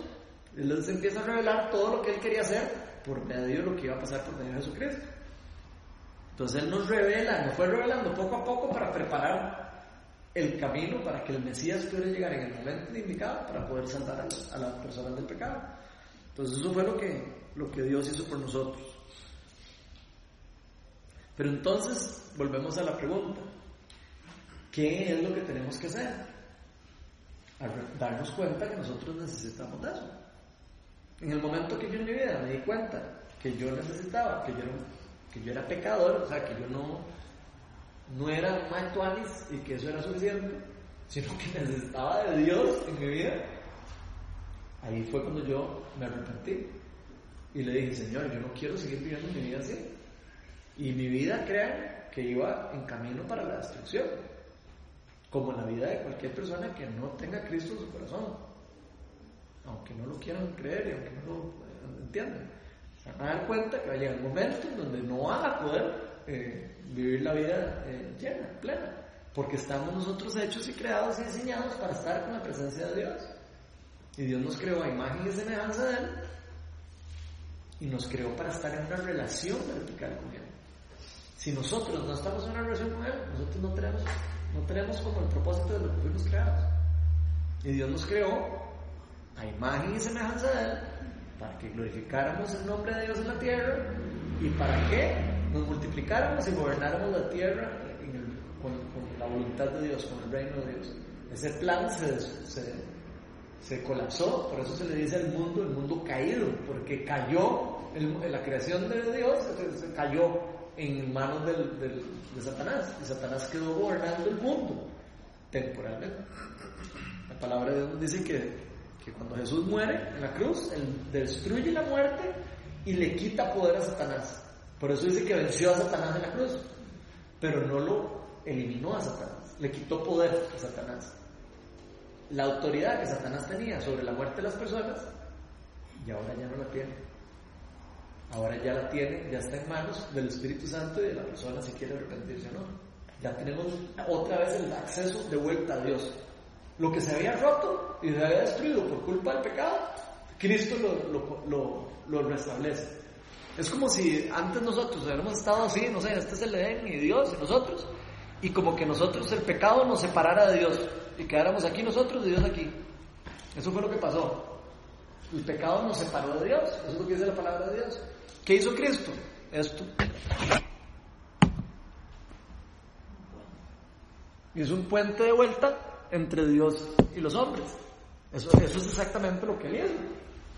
y les empieza a revelar todo lo que él quería hacer por medio de lo que iba a pasar por medio de Jesucristo. Entonces Él nos revela, nos fue revelando poco a poco para preparar el camino para que el Mesías pudiera llegar en el momento indicado para poder salvar a las personas del pecado. Entonces eso fue lo que, lo que Dios hizo por nosotros. Pero entonces volvemos a la pregunta, ¿qué es lo que tenemos que hacer? A darnos cuenta que nosotros necesitamos de eso. En el momento que yo en mi vida me di cuenta que yo necesitaba, que yo era, que yo era pecador, o sea, que yo no, no era un actualis y que eso era suficiente, sino que necesitaba de Dios en mi vida, ahí fue cuando yo me arrepentí y le dije, Señor, yo no quiero seguir viviendo mi vida así. Y mi vida, crean, que iba en camino para la destrucción, como la vida de cualquier persona que no tenga Cristo en su corazón aunque no lo quieran creer y aunque no lo entiendan. Se van a dar cuenta que va a llegar un momento en donde no van a poder eh, vivir la vida eh, llena, plena, porque estamos nosotros hechos y creados y diseñados para estar con la presencia de Dios. Y Dios nos creó a imagen y semejanza de Él y nos creó para estar en una relación vertical con Él. Si nosotros no estamos en una relación con Él, nosotros no tenemos, no tenemos como el propósito de lo que fuimos creados. Y Dios nos creó a imagen y semejanza de Él para que glorificáramos el nombre de Dios en la tierra y para que nos multiplicáramos y gobernáramos la tierra con la voluntad de Dios, con el reino de Dios. Ese plan se, se, se colapsó, por eso se le dice al mundo el mundo caído, porque cayó, el- la creación de Dios se, cayó en manos del- de Satanás, y Satanás quedó gobernando el mundo temporalmente. La palabra de Dios dice que, que cuando Jesús muere en la cruz, Él destruye la muerte y le quita poder a Satanás. Por eso dice que venció a Satanás en la cruz, pero no lo eliminó a Satanás, le quitó poder a Satanás. La autoridad que Satanás tenía sobre la muerte de las personas, y ahora ya no la tiene. Ahora ya la tiene, ya está en manos del Espíritu Santo y de la persona si quiere arrepentirse o no. Ya tenemos otra vez el acceso de vuelta a Dios. Lo que se había roto y se había destruido por culpa del pecado, Cristo lo, lo, lo, lo restablece. Es como si antes nosotros hubiéramos estado así, no sé, este es el Edén y Dios y nosotros, y como que nosotros el pecado nos separara de Dios y quedáramos aquí nosotros y Dios aquí. Eso fue lo que pasó. El pecado nos separó de Dios, eso es lo que dice la palabra de Dios. ¿Qué hizo Cristo? Esto. Hizo un puente de vuelta entre Dios y los hombres. Eso, eso es exactamente lo que él hizo.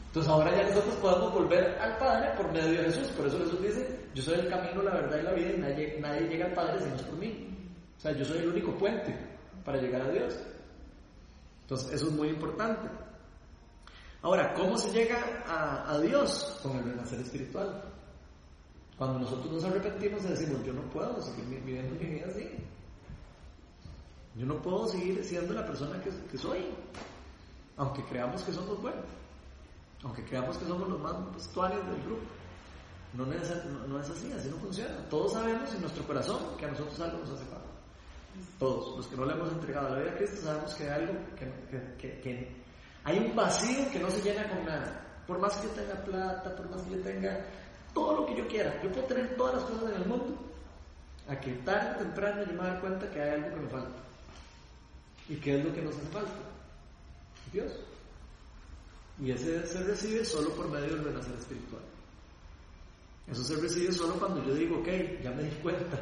Entonces ahora ya nosotros podemos volver al Padre por medio de Jesús. Por eso Jesús dice, yo soy el camino, la verdad y la vida y nadie, nadie llega al Padre si no es por mí. O sea, yo soy el único puente para llegar a Dios. Entonces eso es muy importante. Ahora, ¿cómo se llega a, Dios? Con el renacer espiritual. Cuando nosotros nos arrepentimos y decimos, yo no puedo seguir viviendo mi vida así. Yo no puedo seguir siendo la persona que, soy. Aunque creamos que somos buenos. Aunque creamos que somos los más vestuarios del grupo. No, no- no es así, así no funciona. Todos sabemos en nuestro corazón que a nosotros algo nos hace falta. Todos, los que no le hemos entregado la vida a Cristo, sabemos que hay algo que, que- hay un vacío que no se llena con nada. Por más que yo tenga plata, por más que yo tenga todo lo que yo quiera, yo puedo tener todas las cosas en el mundo. A que tarde o temprano yo me voy dar cuenta que hay algo que me falta. ¿Y qué es lo que nos hace falta? Dios. Y ese se recibe solo por medio del renacer espiritual. Eso se recibe solo cuando yo digo, ok, ya me di cuenta.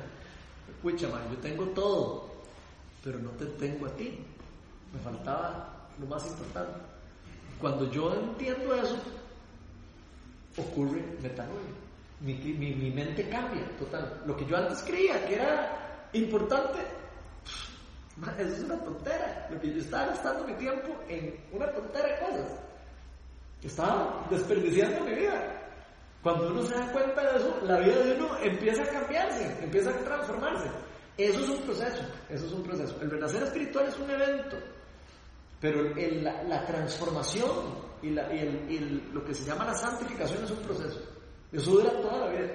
Escucha, man, yo tengo todo, pero no te tengo a ti. Me faltaba lo más importante. Cuando yo entiendo eso, ocurre metanoia. Mi, mi, mi mente cambia total. Lo que yo antes creía que era importante, eso es una tontera. Lo que yo estaba gastando mi tiempo en una tontera de cosas. Estaba desperdiciando mi vida. Cuando uno se da cuenta de eso, la vida de uno empieza a cambiarse, empieza a transformarse. Eso es un proceso, eso es un proceso. El renacer espiritual es un evento, pero la, transformación y, lo que se llama la santificación es un proceso. Eso dura toda la vida.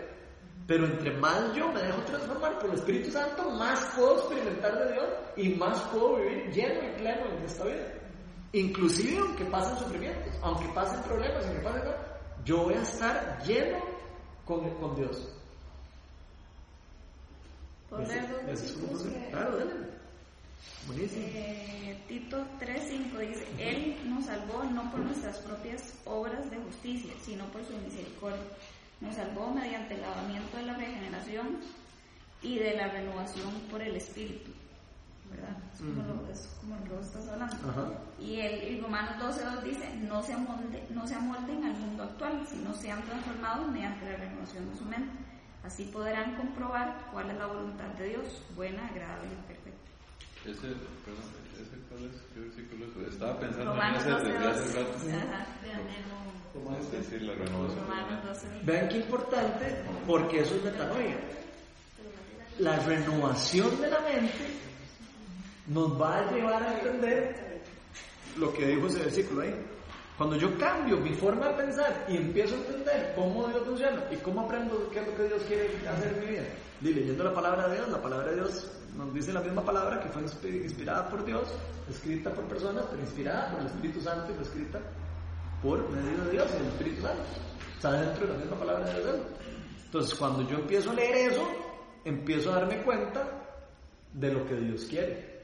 Pero entre más yo me dejo transformar por el Espíritu Santo, más puedo experimentar de Dios y más puedo vivir lleno y pleno en esta vida. Inclusive aunque pasen sufrimientos, aunque pasen problemas, aunque pasen yo voy a estar lleno con, con Dios. ¿Puedo Ese- leer dos ese es que- Claro, dale. Buenísimo. Eh, Tito 3.5 dice, Él nos salvó no por nuestras propias obras de justicia, sino por su misericordia. Nos salvó mediante el lavamiento de la regeneración y de la renovación por el Espíritu. ¿Verdad? Es como, lo, es como lo que estás hablando. Ajá. Y el, y Romanos 12.2 dice, no se, amolde, no se amolden al mundo actual, sino sean transformados mediante la renovación de su mente. Así podrán comprobar cuál es la voluntad de Dios, buena, agradable y perfecta. Ese, perdón, ese cuál es, qué versículo es? Estaba pensando en Romanos ese desde hace 12.2. rato. Ajá. Es decir, la renovación. Romanos 12.2. Vean qué importante, porque eso es metanoia. La renovación de la mente nos va a llevar a entender lo que dijo ese versículo ahí. Cuando yo cambio mi forma de pensar y empiezo a entender cómo Dios funciona y cómo aprendo qué es lo que Dios quiere hacer en mi vida, y leyendo la palabra de Dios, la palabra de Dios nos dice la misma palabra que fue inspi- inspirada por Dios, escrita por personas, pero inspirada por el Espíritu Santo y fue escrita por medio de Dios, el Espíritu Santo. Está dentro de la misma palabra de Dios. Entonces, cuando yo empiezo a leer eso, empiezo a darme cuenta de lo que Dios quiere.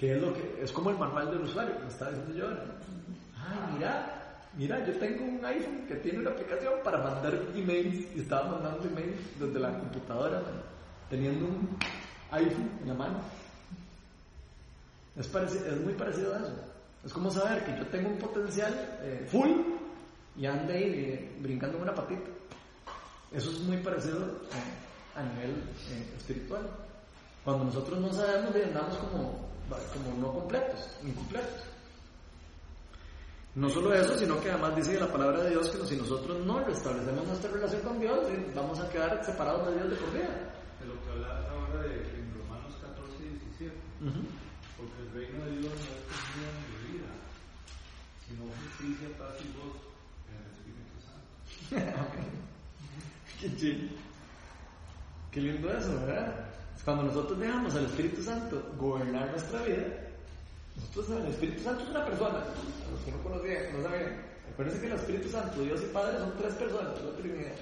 Que es lo que es como el manual del usuario, me estaba diciendo yo. ahora. Ay, mira, mira, yo tengo un iPhone que tiene una aplicación para mandar emails y estaba mandando emails desde la computadora, teniendo un iPhone en la mano. Es, pareci- es muy parecido a eso. Es como saber que yo tengo un potencial eh, full y ande ahí eh, brincando una patita. Eso es muy parecido eh, a nivel eh, espiritual. Cuando nosotros no sabemos, andamos como, como no completos, incompletos. No solo eso, sino que además dice la palabra de Dios que si nosotros no restablecemos nuestra relación con Dios, eh, vamos a quedar separados de Dios de por vida. De lo que hablabas ahora de, en Romanos 14 y 17. Ujú. Porque el reino de Dios no es comida ni bebida, sino justicia, paz y gozo en el Espíritu Santo. Qué chido. Qué lindo eso, ¿verdad? Cuando nosotros dejamos al Espíritu Santo gobernar nuestra vida, nosotros, el Espíritu Santo es una persona. A los que no conocían, no sabían. Acuérdense que el Espíritu Santo, Dios y Padre son tres personas, es la.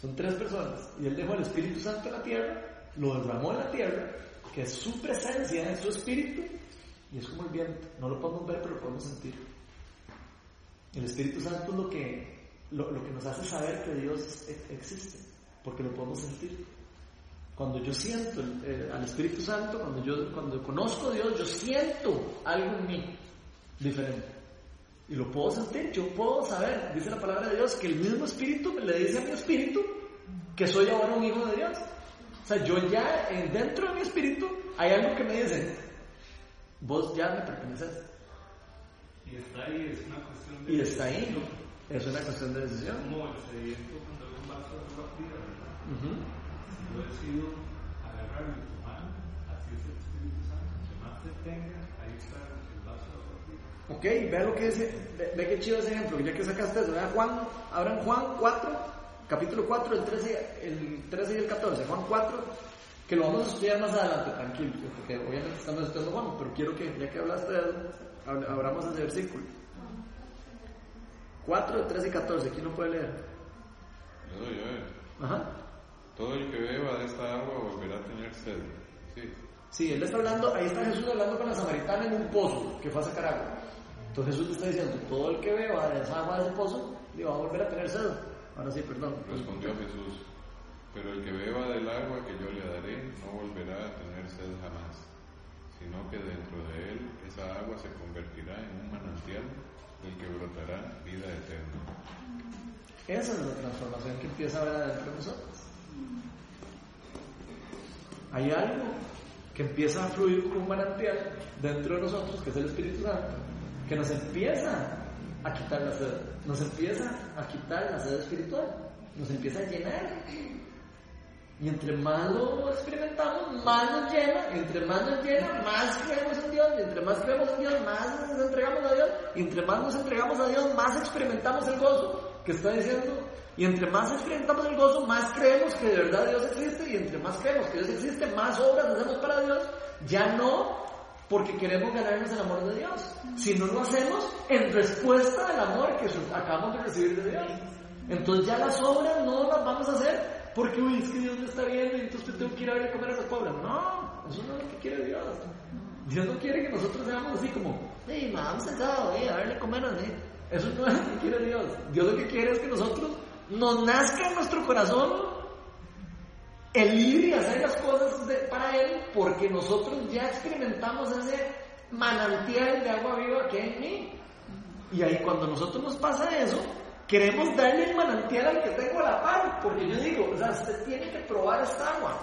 Son tres personas. Y Él dejó al Espíritu Santo en la tierra, lo derramó en la tierra, que es su presencia, es su Espíritu, y es como el viento. No lo podemos ver, pero lo podemos sentir. El Espíritu Santo es lo que, lo, que nos hace saber que Dios existe, porque lo podemos sentir. Cuando yo siento eh, al Espíritu Santo, cuando yo cuando conozco a Dios, yo siento algo en mí diferente. Y lo puedo sentir, yo puedo saber, dice la palabra de Dios, que el mismo Espíritu le dice a mi Espíritu que soy ahora un hijo de Dios. O sea, yo ya dentro de mi Espíritu hay algo que me dice, vos ya me perteneces. Y está ahí, es una cuestión de. Y está ahí, es una cuestión de decisión. Como el sediento cuando hay un vaso de agua fría, ¿verdad? Si yo decido agarrarlo y tomarlo, así es el Espíritu Santo. Entre más te tenga, ahí está el vaso de agua. Ok, vea lo que dice, ve, ve qué chido ese ejemplo, ya que sacaste eso, vea Juan, abran Juan 4, capítulo 4, el 13, el 13 y el 14, Juan 4, que lo vamos a estudiar más adelante, tranquilo, porque obviamente estamos estudiando Juan, pero quiero que, ya que hablaste de eso, hab- abramos ese versículo. 4, 13 y 14, ¿quién lo puede leer? Yo ver. Ajá. Todo el que beba de esta agua volverá a tener sed. Sí. Sí, él está hablando, ahí está Jesús hablando con la samaritana en un pozo que fue a sacar agua. Entonces Jesús le está diciendo, todo el que beba de esa agua de ese pozo, le va a volver a tener sed. Ahora sí, perdón. Respondió Jesús, pero el que beba del agua que yo le daré no volverá a tener sed jamás, sino que dentro de él esa agua se convertirá en un manantial del que brotará vida eterna. Esa es la transformación que empieza a ver adentro de nosotros. Hay algo que empieza a fluir como un manantial dentro de nosotros, que es el Espíritu Santo, que nos empieza a quitar la sed, nos empieza a quitar la sed espiritual, nos empieza a llenar. Y entre más lo experimentamos, más nos llena, entre más nos llena, más creemos en Dios, y entre más creemos en Dios, más nos entregamos a Dios, y entre más nos entregamos a Dios, más experimentamos el gozo que está diciendo, y entre más experimentamos el gozo, más creemos que de verdad Dios existe, y entre más creemos que Dios existe, más obras hacemos para Dios, ya no porque queremos ganarnos el amor de Dios, sino lo hacemos en respuesta al amor que acabamos de recibir de Dios. Entonces ya las obras no las vamos a hacer porque, uy, es que Dios me está viendo y entonces tengo que ir a ver a comer a esos pobres. No, eso no es lo que quiere Dios. Dios no quiere que nosotros seamos así como, hey, vamos sentado, eh, a verle comer así. Eso no es lo que quiere Dios. Dios lo que quiere es que nosotros nos nazca en nuestro corazón el ir y hacer las cosas para Él porque nosotros ya experimentamos ese manantial de agua viva que hay en mí. Y ahí cuando a nosotros nos pasa eso, queremos darle el manantial al que tengo a la par, porque yo digo, o sea, usted tiene que probar esta agua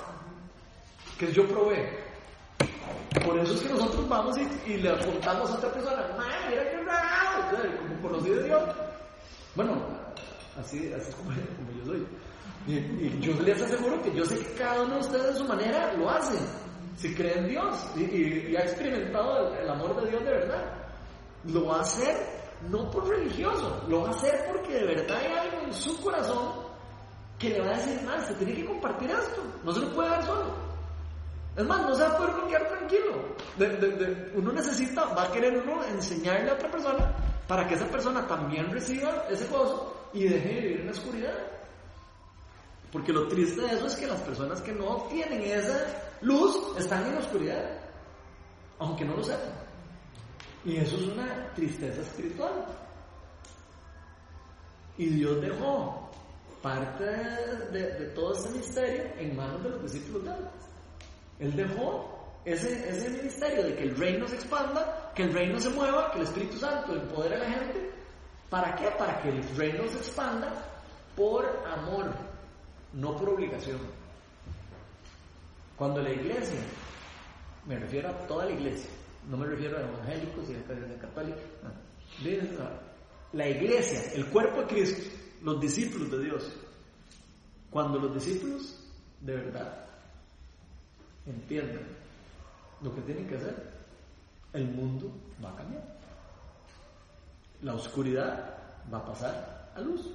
que yo probé. Por eso es que nosotros vamos y, y le apuntamos a otra persona, ¡Ay, mira qué raro! Como conocí de Dios. Bueno, así, así es como, yo soy. Y, yo les aseguro que yo sé que cada uno de ustedes de su manera lo hace. Si cree en Dios y, ha experimentado el, amor de Dios de verdad, lo va a hacer no por religioso, lo va a hacer porque de verdad hay algo en su corazón que le va a decir, más, se tiene que compartir esto, no se lo puede dar solo. Es más, no se va a poder quedar tranquilo. Uno necesita, va a querer uno enseñarle a otra persona para que esa persona también reciba ese gozo y deje de vivir en la oscuridad. Porque lo triste de eso es que las personas que no tienen esa luz están en la oscuridad. aunque no lo sepan. Y eso es una tristeza espiritual. Y Dios dejó parte de, todo ese misterio en manos de los discípulos de él. Él dejó ese, ese ministerio de que el reino se expanda, que el reino se mueva, que el Espíritu Santo empodere a la gente. ¿Para qué? Para que el reino se expanda por amor, no por obligación. Cuando la iglesia, me refiero a toda la iglesia, no me refiero a evangélicos y a católicos, no. la iglesia, el cuerpo de Cristo, los discípulos de Dios, cuando los discípulos de verdad entiendan lo que tienen que hacer, el mundo va a cambiar. La oscuridad va a pasar a luz.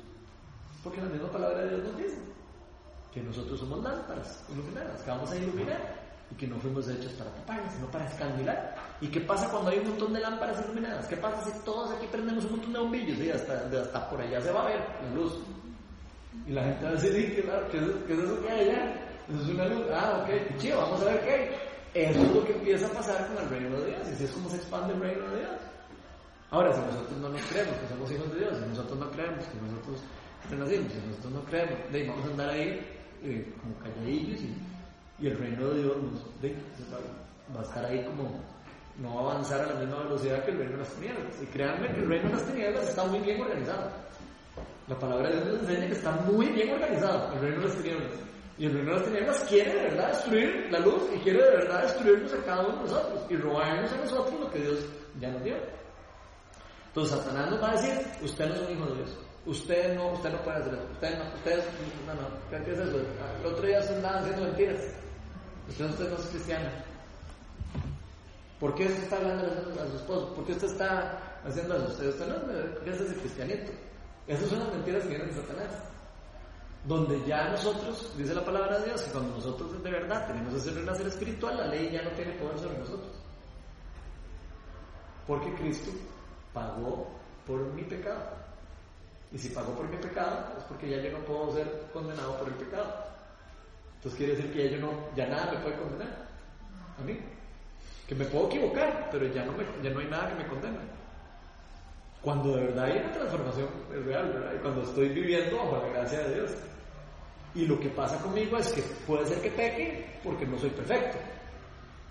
Porque la misma palabra de Dios nos dice que nosotros somos lámparas iluminadas, que vamos a iluminar y que no fuimos hechos para tapar, sino para escandilar. ¿Y qué pasa cuando hay un montón de lámparas iluminadas? ¿Qué pasa si todos aquí prendemos un montón de bombillos y hasta, por allá se va a ver la luz? Y la gente va a decir, claro, ¿qué, es eso que hay allá? Eso es una luz. Ah, ok, chido, vamos a ver qué hay. Eso es lo que empieza a pasar con el reino de Dios. Y así es como se expande el reino de Dios. Ahora, si nosotros no nos creemos que somos hijos de Dios, si nosotros no creemos que nosotros renacimos, si nosotros no creemos, de, vamos a andar ahí eh, como calladillos y, el reino de Dios nos, va a estar ahí como no va a avanzar a la misma velocidad que el reino de las tinieblas. Y créanme que el reino de las tinieblas está muy bien organizado. La palabra de Dios nos enseña que está muy bien organizado el reino de las tinieblas. Y el reino de las tinieblas quiere de verdad destruir la luz y quiere de verdad destruirnos a cada uno de nosotros y robarnos a nosotros lo que Dios ya nos dio. Entonces Satanás nos va a decir, usted no es un hijo de Dios. Usted no, usted no puede hacer eso. Usted no, usted no, no. ¿Qué es eso? El otro día se andaban haciendo mentiras. Usted, no es cristiano. ¿Por qué usted está hablando a su esposo? ¿Por qué usted está haciendo eso? Usted, usted no es ese cristianito. Esas son las mentiras que vienen de Satanás. Donde ya nosotros, dice la palabra de Dios, que cuando nosotros de verdad tenemos ese renacer espiritual, la ley ya no tiene poder sobre nosotros. Porque Cristo pagó por mi pecado. Y si pagó por mi pecado, es porque ya yo no puedo ser condenado por el pecado. Entonces quiere decir que ya, yo no, ya nada me puede condenar. A mí. Que me puedo equivocar, pero ya no, me, ya no hay nada que me condene. Cuando de verdad hay una transformación es real, ¿verdad? Y cuando estoy viviendo bajo la gracia de Dios. Y lo que pasa conmigo es que puede ser que peque porque no soy perfecto.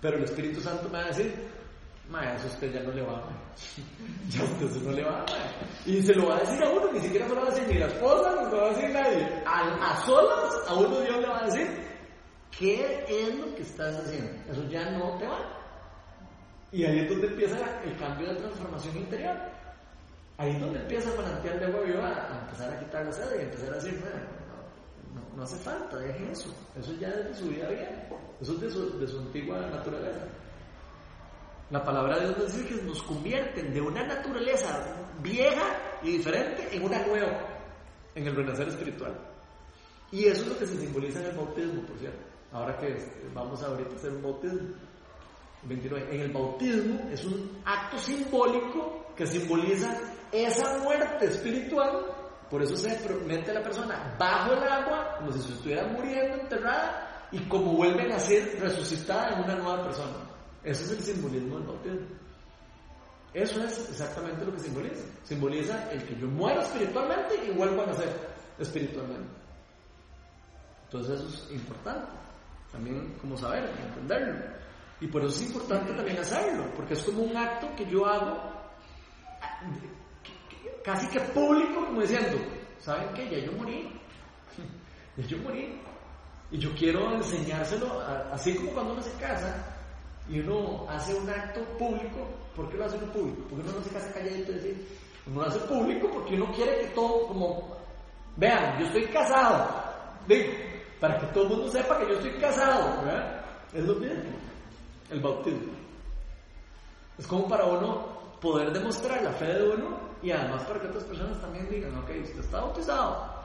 Pero el Espíritu Santo me va a decir, Ma, eso usted ya no le va, Ya usted eso no le va, Y se lo va a decir a uno, ni siquiera se lo va a decir ni la esposa, ni se lo va a decir nadie. A, a solas, a uno Dios le va a decir, ¿qué es lo que estás haciendo? Eso ya no te va. Y ahí es donde empieza el cambio de transformación interior. Ahí es donde empieza el manantial de agua viva a empezar a quitar la sed y empezar a decir, no, no, no, hace falta, deje eso. Eso ya es de su vida bien. Eso es de su antigua naturaleza. La palabra de Dios nos dice que nos convierten de una naturaleza vieja y diferente en una nueva, en el renacer espiritual. Y eso es lo que se simboliza en el bautismo, por cierto. Ahora que vamos a ahorita a hacer un bautismo. 29. En el bautismo es un acto simbólico que simboliza esa muerte espiritual. Por eso se mete la persona bajo el agua, como si se estuviera muriendo, enterrada, y como vuelven a ser resucitada en una nueva persona. Ese es el simbolismo del bautismo. Eso es exactamente lo que simboliza. Simboliza el que yo muero espiritualmente y vuelvo a nacer espiritualmente. Entonces eso es importante. También como saber, entenderlo. Y por eso es importante también hacerlo, porque es como un acto que yo hago casi que público, como diciendo, ¿saben qué? Ya yo morí. ya yo morí. Y yo quiero enseñárselo, así como cuando uno se casa, y uno hace un acto público, ¿por qué lo hace uno público? Porque uno no se casa calladito y decir, uno lo hace público porque uno quiere que todo, como, vean, yo estoy casado, digo, para que todo el mundo sepa que yo estoy casado, ¿verdad? Es lo mismo, el bautismo. Es como para uno poder demostrar la fe de uno y además para que otras personas también digan, ok, usted está bautizado.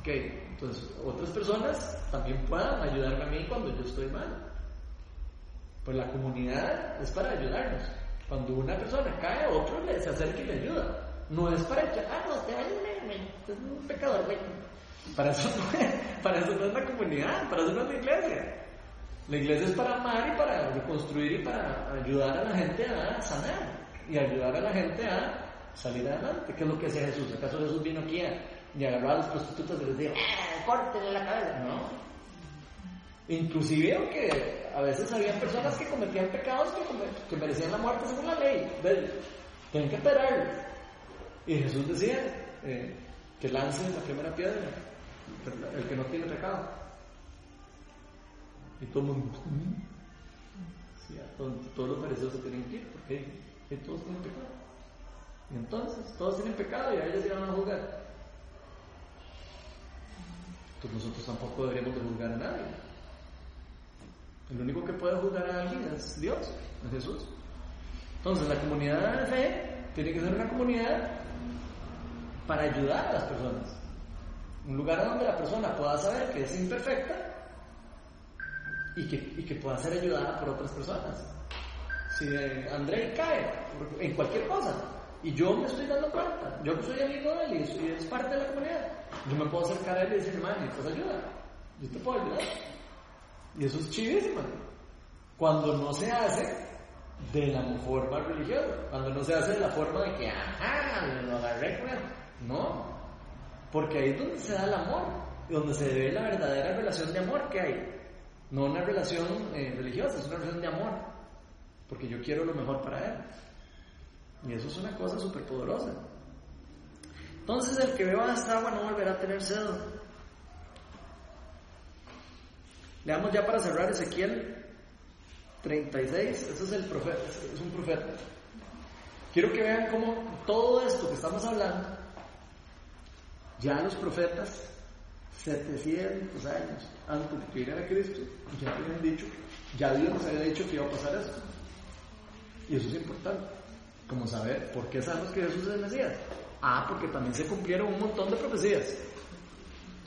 Ok, entonces otras personas también puedan ayudarme a mí cuando yo estoy mal. Pues la comunidad es para ayudarnos. Cuando una persona cae, otro le se acerca y le ayuda. No es para echar, ah, no, te vayas, es un pecador, güey. Para eso, no es, para eso no es la comunidad, para eso no es la iglesia. La iglesia es para amar y para reconstruir y para ayudar a la gente a sanar y ayudar a la gente a salir adelante. ¿Qué es lo que hacía Jesús? ¿Acaso Jesús vino aquí a, y agarró a las prostitutas y les dijo, ¡eh, córtenle la cabeza? No. Inclusive aunque a veces había personas que cometían pecados que, merecían la muerte según la ley. ¿ves? Tienen que esperarlos. Y Jesús decía eh, que lancen la primera piedra, el que no tiene pecado. Y todo el mundo, "Mm". Todos, los fariseos se tienen que ir, porque todos tienen pecado. Y entonces, todos tienen pecado y a ellos iban a juzgar. Pues nosotros tampoco deberíamos de juzgar a nadie. El único que puede juzgar a alguien es Dios, es Jesús. Entonces, la comunidad de fe tiene que ser una comunidad para ayudar a las personas. Un lugar donde la persona pueda saber que es imperfecta y que, y que pueda ser ayudada por otras personas. Si André cae en cualquier cosa y yo me estoy dando cuenta, yo que soy amigo de él y es parte de la comunidad, yo me puedo acercar a él y decir, hermano, necesitas ayuda, yo te puedo ayudar. Y eso es chivísimo. Cuando no se hace de la forma religiosa, cuando no se hace de la forma de que, ajá, lo agarré. No, porque ahí es donde se da el amor, donde se ve la verdadera relación de amor que hay. No una relación eh, religiosa, es una relación de amor, porque yo quiero lo mejor para él. Y eso es una cosa súper poderosa. Entonces el que beba esta agua no volverá a tener sed. Leamos ya para cerrar Ezequiel 36, ese es el profeta, es un profeta. Quiero que vean cómo todo esto que estamos hablando, ya los profetas, 700 años antes de que llegara Cristo, ya habían dicho, ya Dios nos había dicho que iba a pasar eso. Y eso es importante, como saber por qué sabemos que Jesús es el Mesías. Ah, porque también se cumplieron un montón de profecías.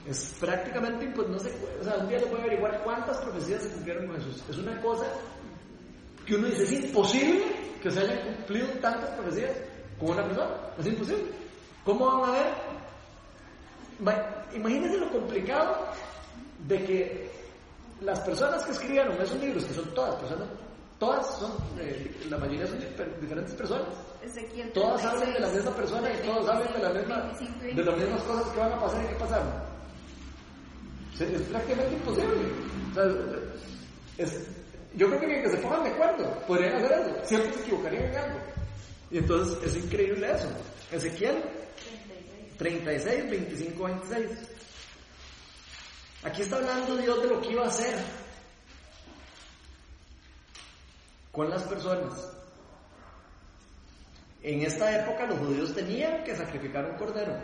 Es prácticamente, pues no sé, o sea, un día voy a averiguar cuántas profecías se cumplieron con Jesús. Es una cosa que uno dice, es imposible que se hayan cumplido tantas profecías con una persona. Es imposible. ¿Cómo van a ver? Imagínense lo complicado de que las personas que escribieron esos libros, que son todas personas, todas son, eh, la mayoría son difer- diferentes personas. Todas 36, hablan de la misma persona y todas hablan de, la misma, 25 y de las mismas cosas que van a pasar y que pasaron. Es prácticamente imposible. Yo creo que ni que se pongan de acuerdo podrían hacer eso. Siempre se equivocarían en algo. Y entonces es increíble eso. Ezequiel 36, 25, 26. Aquí está hablando Dios de lo que iba a hacer con las personas. En esta época los judíos tenían que sacrificar un cordero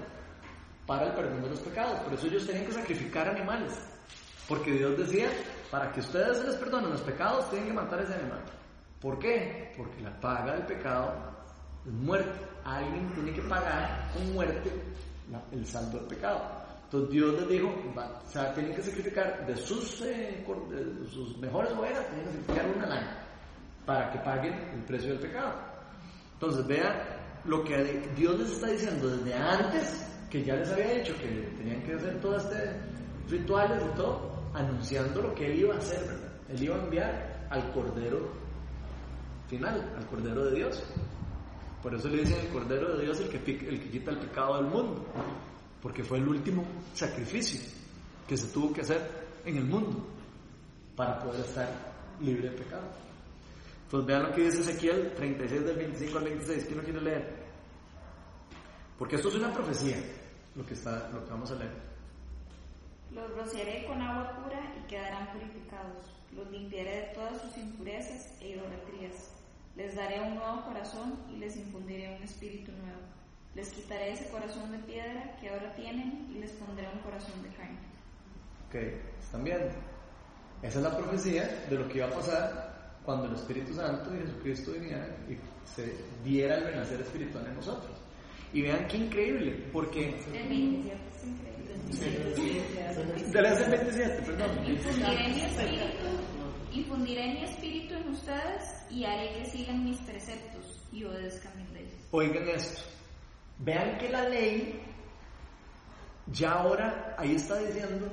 para el perdón de los pecados. Por eso ellos tenían que sacrificar animales. Porque Dios decía, para que ustedes les perdonen los pecados, tienen que matar ese animal. ¿Por qué? Porque la paga del pecado es muerte. Alguien tiene que pagar con muerte el saldo del pecado. Entonces Dios les dijo, va- o sea, tienen que sacrificar de sus, eh, de sus mejores ovejas, tienen que sacrificar una año para que paguen el precio del pecado. Entonces, vean lo que Dios les está diciendo desde antes, que ya les había dicho que tenían que hacer todos estos rituales y todo, anunciando lo que Él iba a hacer, ¿verdad? Él iba a enviar al Cordero final, al Cordero de Dios. Por eso le dicen el Cordero de Dios el que, el que quita el pecado del mundo, porque fue el último sacrificio que se tuvo que hacer en el mundo para poder estar libre de pecado. Entonces vean lo que dice Ezequiel 36 del 25 al 26. ¿Quién lo quiere leer? Porque esto es una profecía, lo que, está, lo que vamos a leer. Los rociaré con agua pura y quedarán purificados. Los limpiaré de todas sus impurezas e idolatrías. Les daré un nuevo corazón y les infundiré un espíritu nuevo. Les quitaré ese corazón de piedra que ahora tienen y les pondré un corazón de carne. Ok, ¿están viendo? Esa es la profecía de lo que iba a pasar cuando el Espíritu Santo y Jesucristo vinieran y se diera el renacer espiritual en nosotros. Y vean qué increíble, porque... El 27 es increíble. Dale el 27, perdón. Infundiré mi espíritu, infundiré mi espíritu en ustedes y haré que sigan mis preceptos y obedezcan mis leyes. Oigan esto. Vean que la ley ya ahora ahí está diciendo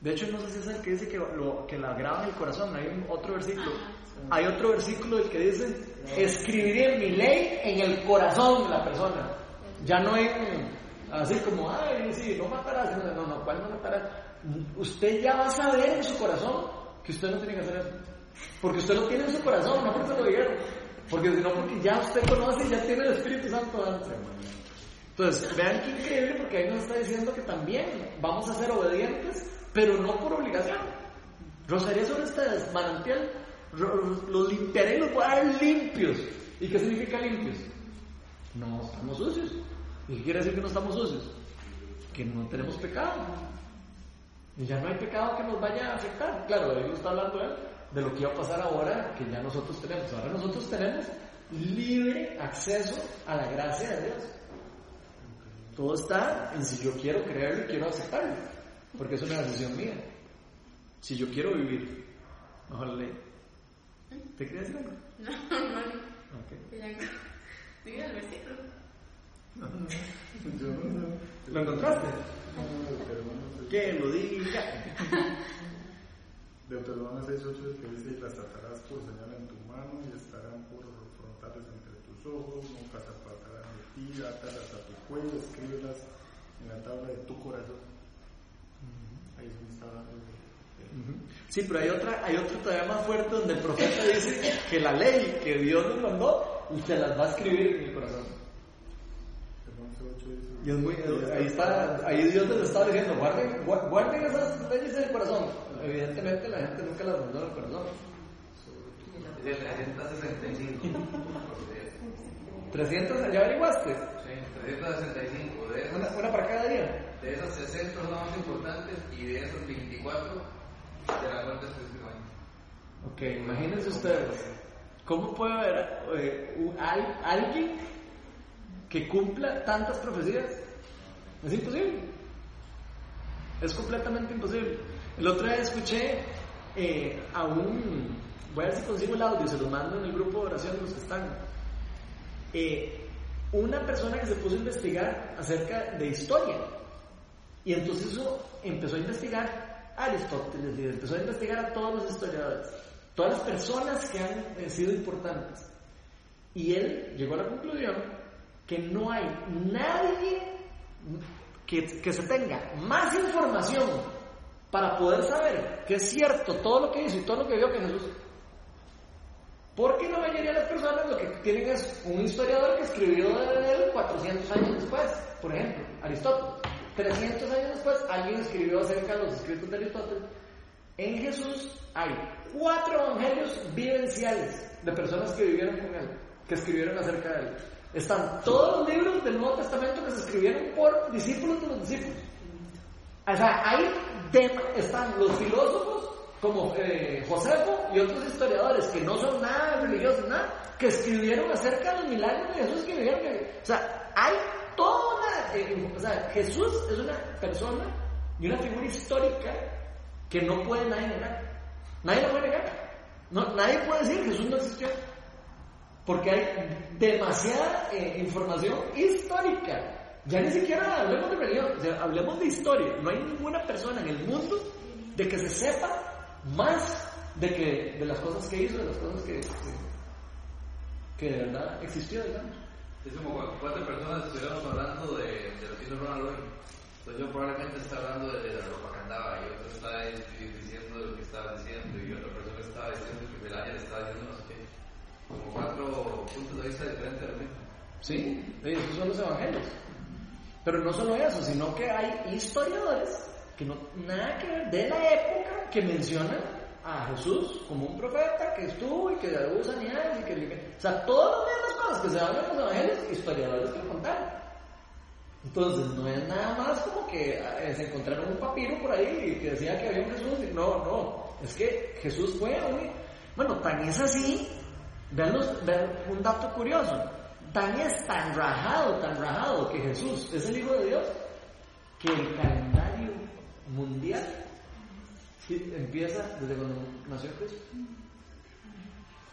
De hecho, no sé si es el que dice que, lo, que la graba en el corazón. Hay un- otro versículo. Hay otro versículo del que dice, escribiré mi ley en el corazón de la persona. Ya no en, así como, ay, sí, no matarás. No, no, ¿cuál no matarás? Usted ya va a saber en su corazón que usted no tiene que hacer eso. Porque usted lo tiene en su corazón, no porque se lo dijeron. Porque no, porque ya usted conoce y ya tiene el Espíritu Santo dentro. Entonces, vean qué increíble porque ahí nos está diciendo que también vamos a ser obedientes, pero no por obligación. Rosaré sobre ustedes, manantial, los limpiaré y los voy a dar limpios. ¿Y qué significa limpios? No estamos sucios. ¿Y qué quiere decir que no estamos sucios? Que no tenemos pecado. Y ya no hay pecado que nos vaya a afectar. Claro, él está hablando de lo que iba a pasar ahora que ya nosotros tenemos. Ahora nosotros tenemos libre acceso a la gracia de Dios. Todo está en si yo quiero creerlo y quiero aceptarlo. Porque es una decisión mía. Si yo quiero vivir la ley. ¿Te decir algo? No, no, no. Ok. Que ya- Diga el versículo. Yo no. ¿Lo encontraste? Que lo diga. Deuteronomio 6.8 que dice, y las atarás por señal en tu mano y estarán por frontales entre tus ojos, nunca se apartarán de ti, átalas a tu cuello, escríbelas en la tabla de tu corazón. Ahí es donde está hablando de-. Sí, pero hay otra, hay otro todavía más fuerte donde el profeta dice que la ley que Dios nos mandó y se las va a escribir en el corazón. Deuteronomio 6.8 dice, Y es muy, ahí está, ahí Dios les está diciendo, guarden, gua- guarden esas leyes en el corazón. Evidentemente la gente nunca las mandó en el corazón. De 365. 300, ¿ya averiguaste? Sí, 365. De Una, esas, una para cada día. de esas 60 son las más importantes y de esas 24 de la muerte específicamente. Ok, imagínense ustedes, ¿cómo puede haber eh, un- al- alguien que cumpla tantas profecías? Es imposible. Es completamente imposible. El otro día escuché eh, a un, voy a ver si consigo el audio, se los mando en el grupo de oración de los que están. Eh, una persona que se puso a investigar acerca de historia. Y entonces eso empezó a investigar a Aristóteles y empezó a investigar a todos los historiadores, todas las personas que han sido importantes. Y él llegó a la conclusión que no hay nadie que, que se tenga más información para poder saber que es cierto todo lo que hizo y todo lo que vio que Jesús. Porque la mayoría de las personas lo que tienen es un historiador que escribió de él 400 años después, por ejemplo, Aristóteles. 300 años después, alguien escribió acerca de los escritos de Aristóteles. En Jesús hay cuatro evangelios vivenciales de personas que vivieron con él, que escribieron acerca de él. Están todos los libros del Nuevo Testamento que se escribieron por discípulos de los discípulos. O sea, ahí están los filósofos como eh, Josefo y otros historiadores que no son nada religiosos, nada, que escribieron acerca de los milagros de Jesús que vivieron. o sea, hay toda eh, o sea, Jesús es una persona y una figura histórica que no puede nadie negar. Nadie lo puede negar. No, nadie puede decir Jesús no existió. Porque hay demasiada eh, información histórica. Ya ni siquiera hablemos de religión, hablemos de historia. No hay ninguna persona en el mundo de que se sepa más de que de las cosas que hizo, de las cosas que, que, de verdad existió, digamos. Es como cu- cuatro personas estuviéramos hablando de, de lo que hizo Ronald Reagan. Entonces yo probablemente está hablando de, la ropa que andaba y otro está di- diciendo lo que estaba diciendo y otra persona estaba diciendo que Melania le estaba diciendo no sé qué. Como cuatro puntos de vista diferentes de. Sí, esos son los evangelios. Pero no solo eso, sino que hay historiadores que no nada que ver de la época que mencionan a Jesús como un profeta que estuvo y que hubo sanidades y que o sea, todas las mismas cosas que se hablan en los evangelios, historiadores que contaron. Entonces, no es nada más como que eh, se encontraron un papiro por ahí que decía que había un Jesús. y No, no. Es que Jesús fue. Bueno, tan es así. Vean, un dato curioso. Tan es tan rajado, tan rajado que Jesús es el Hijo de Dios que el calendario mundial empieza desde cuando nació Cristo.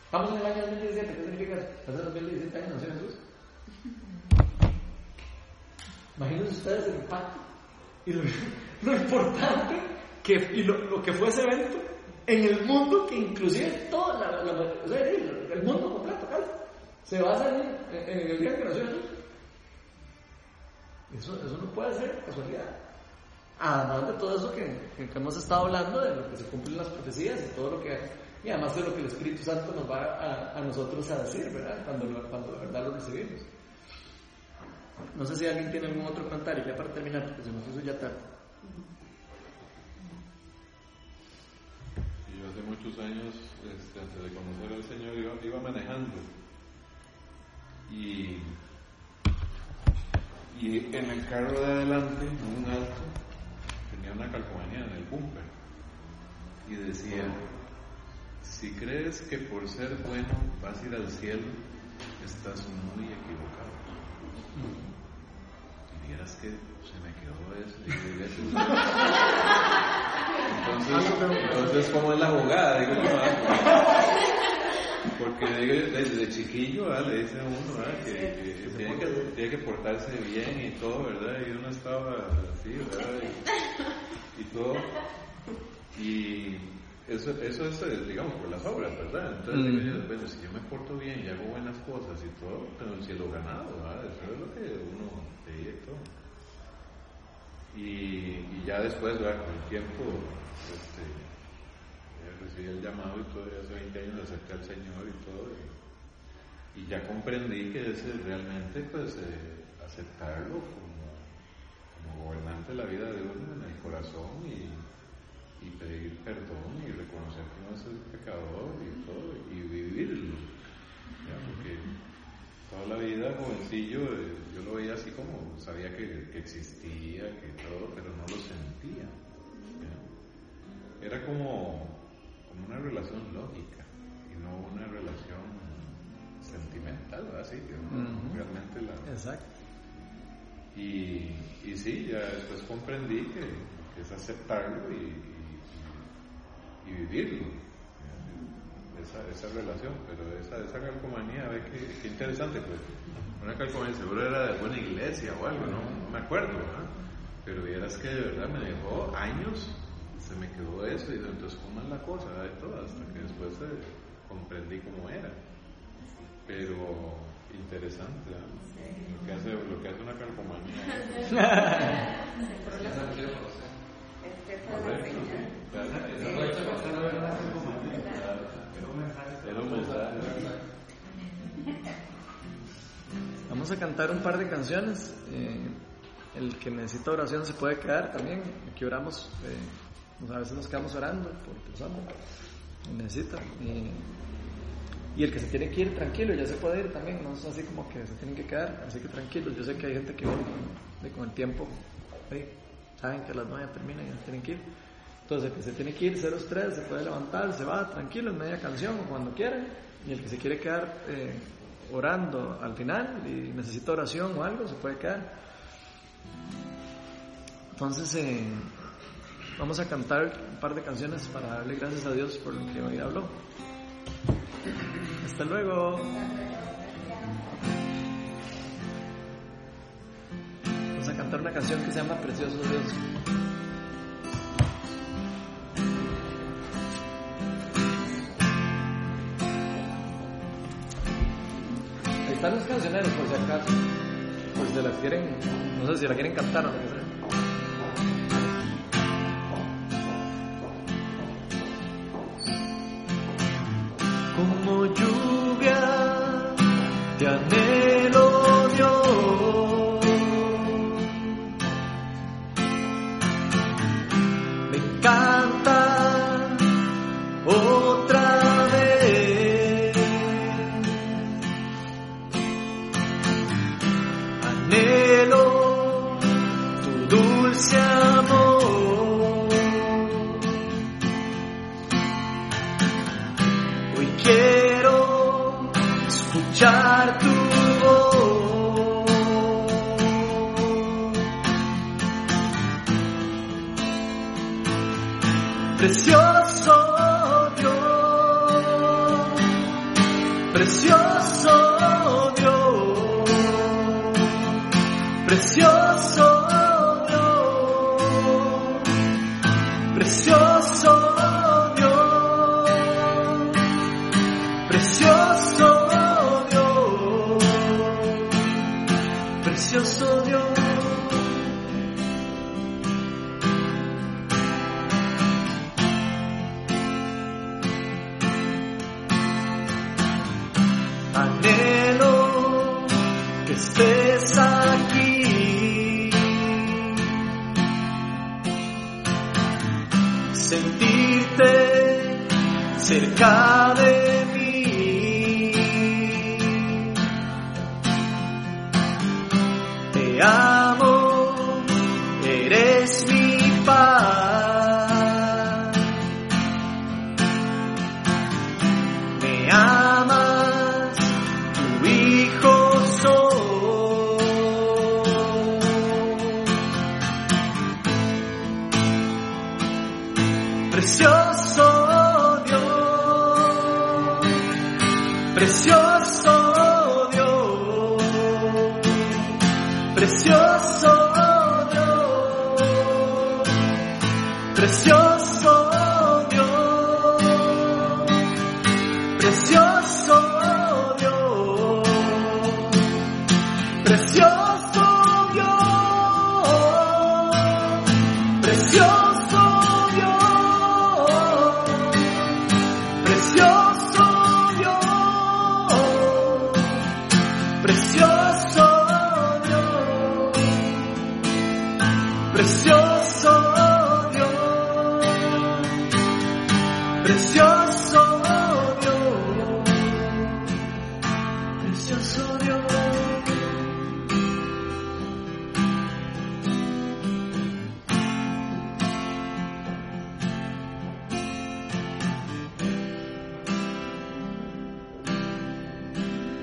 Estamos en el año 2017. ¿Qué significa eso? Hace 2017 años nació Jesús. Imagínense ustedes el impacto y lo, importante que, y lo que fue ese evento en el mundo que inclusive todo la, o sea, el, mundo completo se basa en, en- en el día que nació Jesús. Eso, eso no puede ser casualidad. Además de todo eso que, que- hemos estado hablando, de lo que se cumplen las profecías y todo lo que y además de lo que el Espíritu Santo nos va a, a nosotros a decir, ¿verdad? Cuando, lo- cuando de verdad lo recibimos. No sé si alguien tiene algún otro comentario ya para terminar, porque se nos hizo ya tarde. Yo hace muchos años, este, antes de conocer al Señor, iba, manejando. Y, y en el carro de adelante, en un alto, tenía una calcomanía en el bumper. Y decía, si crees que por ser bueno vas a ir al cielo, estás muy equivocado. Y vieras que se me quedó eso. y yo entonces, entonces, ¿cómo es la jugada? Digo, no, ah, porque digo, desde chiquillo ¿verdad? le dice a uno ¿verdad? que, que tiene que tiene que portarse bien y todo, ¿verdad? Y uno estaba así, ¿verdad? Y, y todo. Y eso, eso es, eh, digamos, por las obras, ¿verdad? Entonces, digo yo, bueno, si yo me porto bien y hago buenas cosas y todo, tengo el cielo ganado, ¿verdad? Eso es lo que uno veía y todo. Y, ya después, ¿verdad? con el tiempo, este, eh, recibí el llamado y todo, hace 20 años acepté al Señor y todo, y, ya comprendí que es realmente, pues, eh, aceptarlo como, como gobernante de la vida de uno en el corazón y, y pedir perdón y reconocer que uno es el pecador y todo, y vivirlo, ¿ya? porque toda la vida, jovencillo, eh, yo lo veía así como, sabía que, que existía, que todo, pero no lo sentía. ¿ya? Era como, como una relación lógica y no una relación sentimental, así que uno realmente la... Exacto. Y, y sí, ya después comprendí que, que es aceptarlo y, y- y vivirlo. Esa, esa relación, pero esa, esa calcomanía, ve qué, qué interesante, pues. Una calcomanía seguro era de buena iglesia o algo, no, no me acuerdo, ¿verdad? Pero vieras que de verdad me dejó años, se me quedó eso y entonces cómo es la cosa de todo, hasta que después eh, comprendí cómo era. Pero interesante, ¿ah? lo, que hace, lo que hace una calcomanía. Correcto, sí. Vamos a cantar un par de canciones. eh, el que necesita oración se puede quedar también. Aquí oramos, eh, pues a veces nos quedamos orando por personas que necesitan. eh, y el que se tiene que ir tranquilo, ya se puede ir también, no es así como que se tienen que quedar, así que tranquilos. Yo sé que hay gente que viene con, el tiempo, saben que las 9 terminan y ya tienen que ir. Entonces el que se tiene que ir, 03, se puede levantar, se va tranquilo en media canción o cuando quiera. Y el que se quiere quedar eh, orando al final y necesita oración o algo, se puede quedar. Entonces, eh, vamos a cantar un par de canciones para darle gracias a Dios por lo que hoy habló. Hasta luego. Vamos a cantar una canción que se llama Precioso Dios. Están los cancioneros, por si acaso. Pues se las quieren, no sé si la quieren cantar o lo. Precioso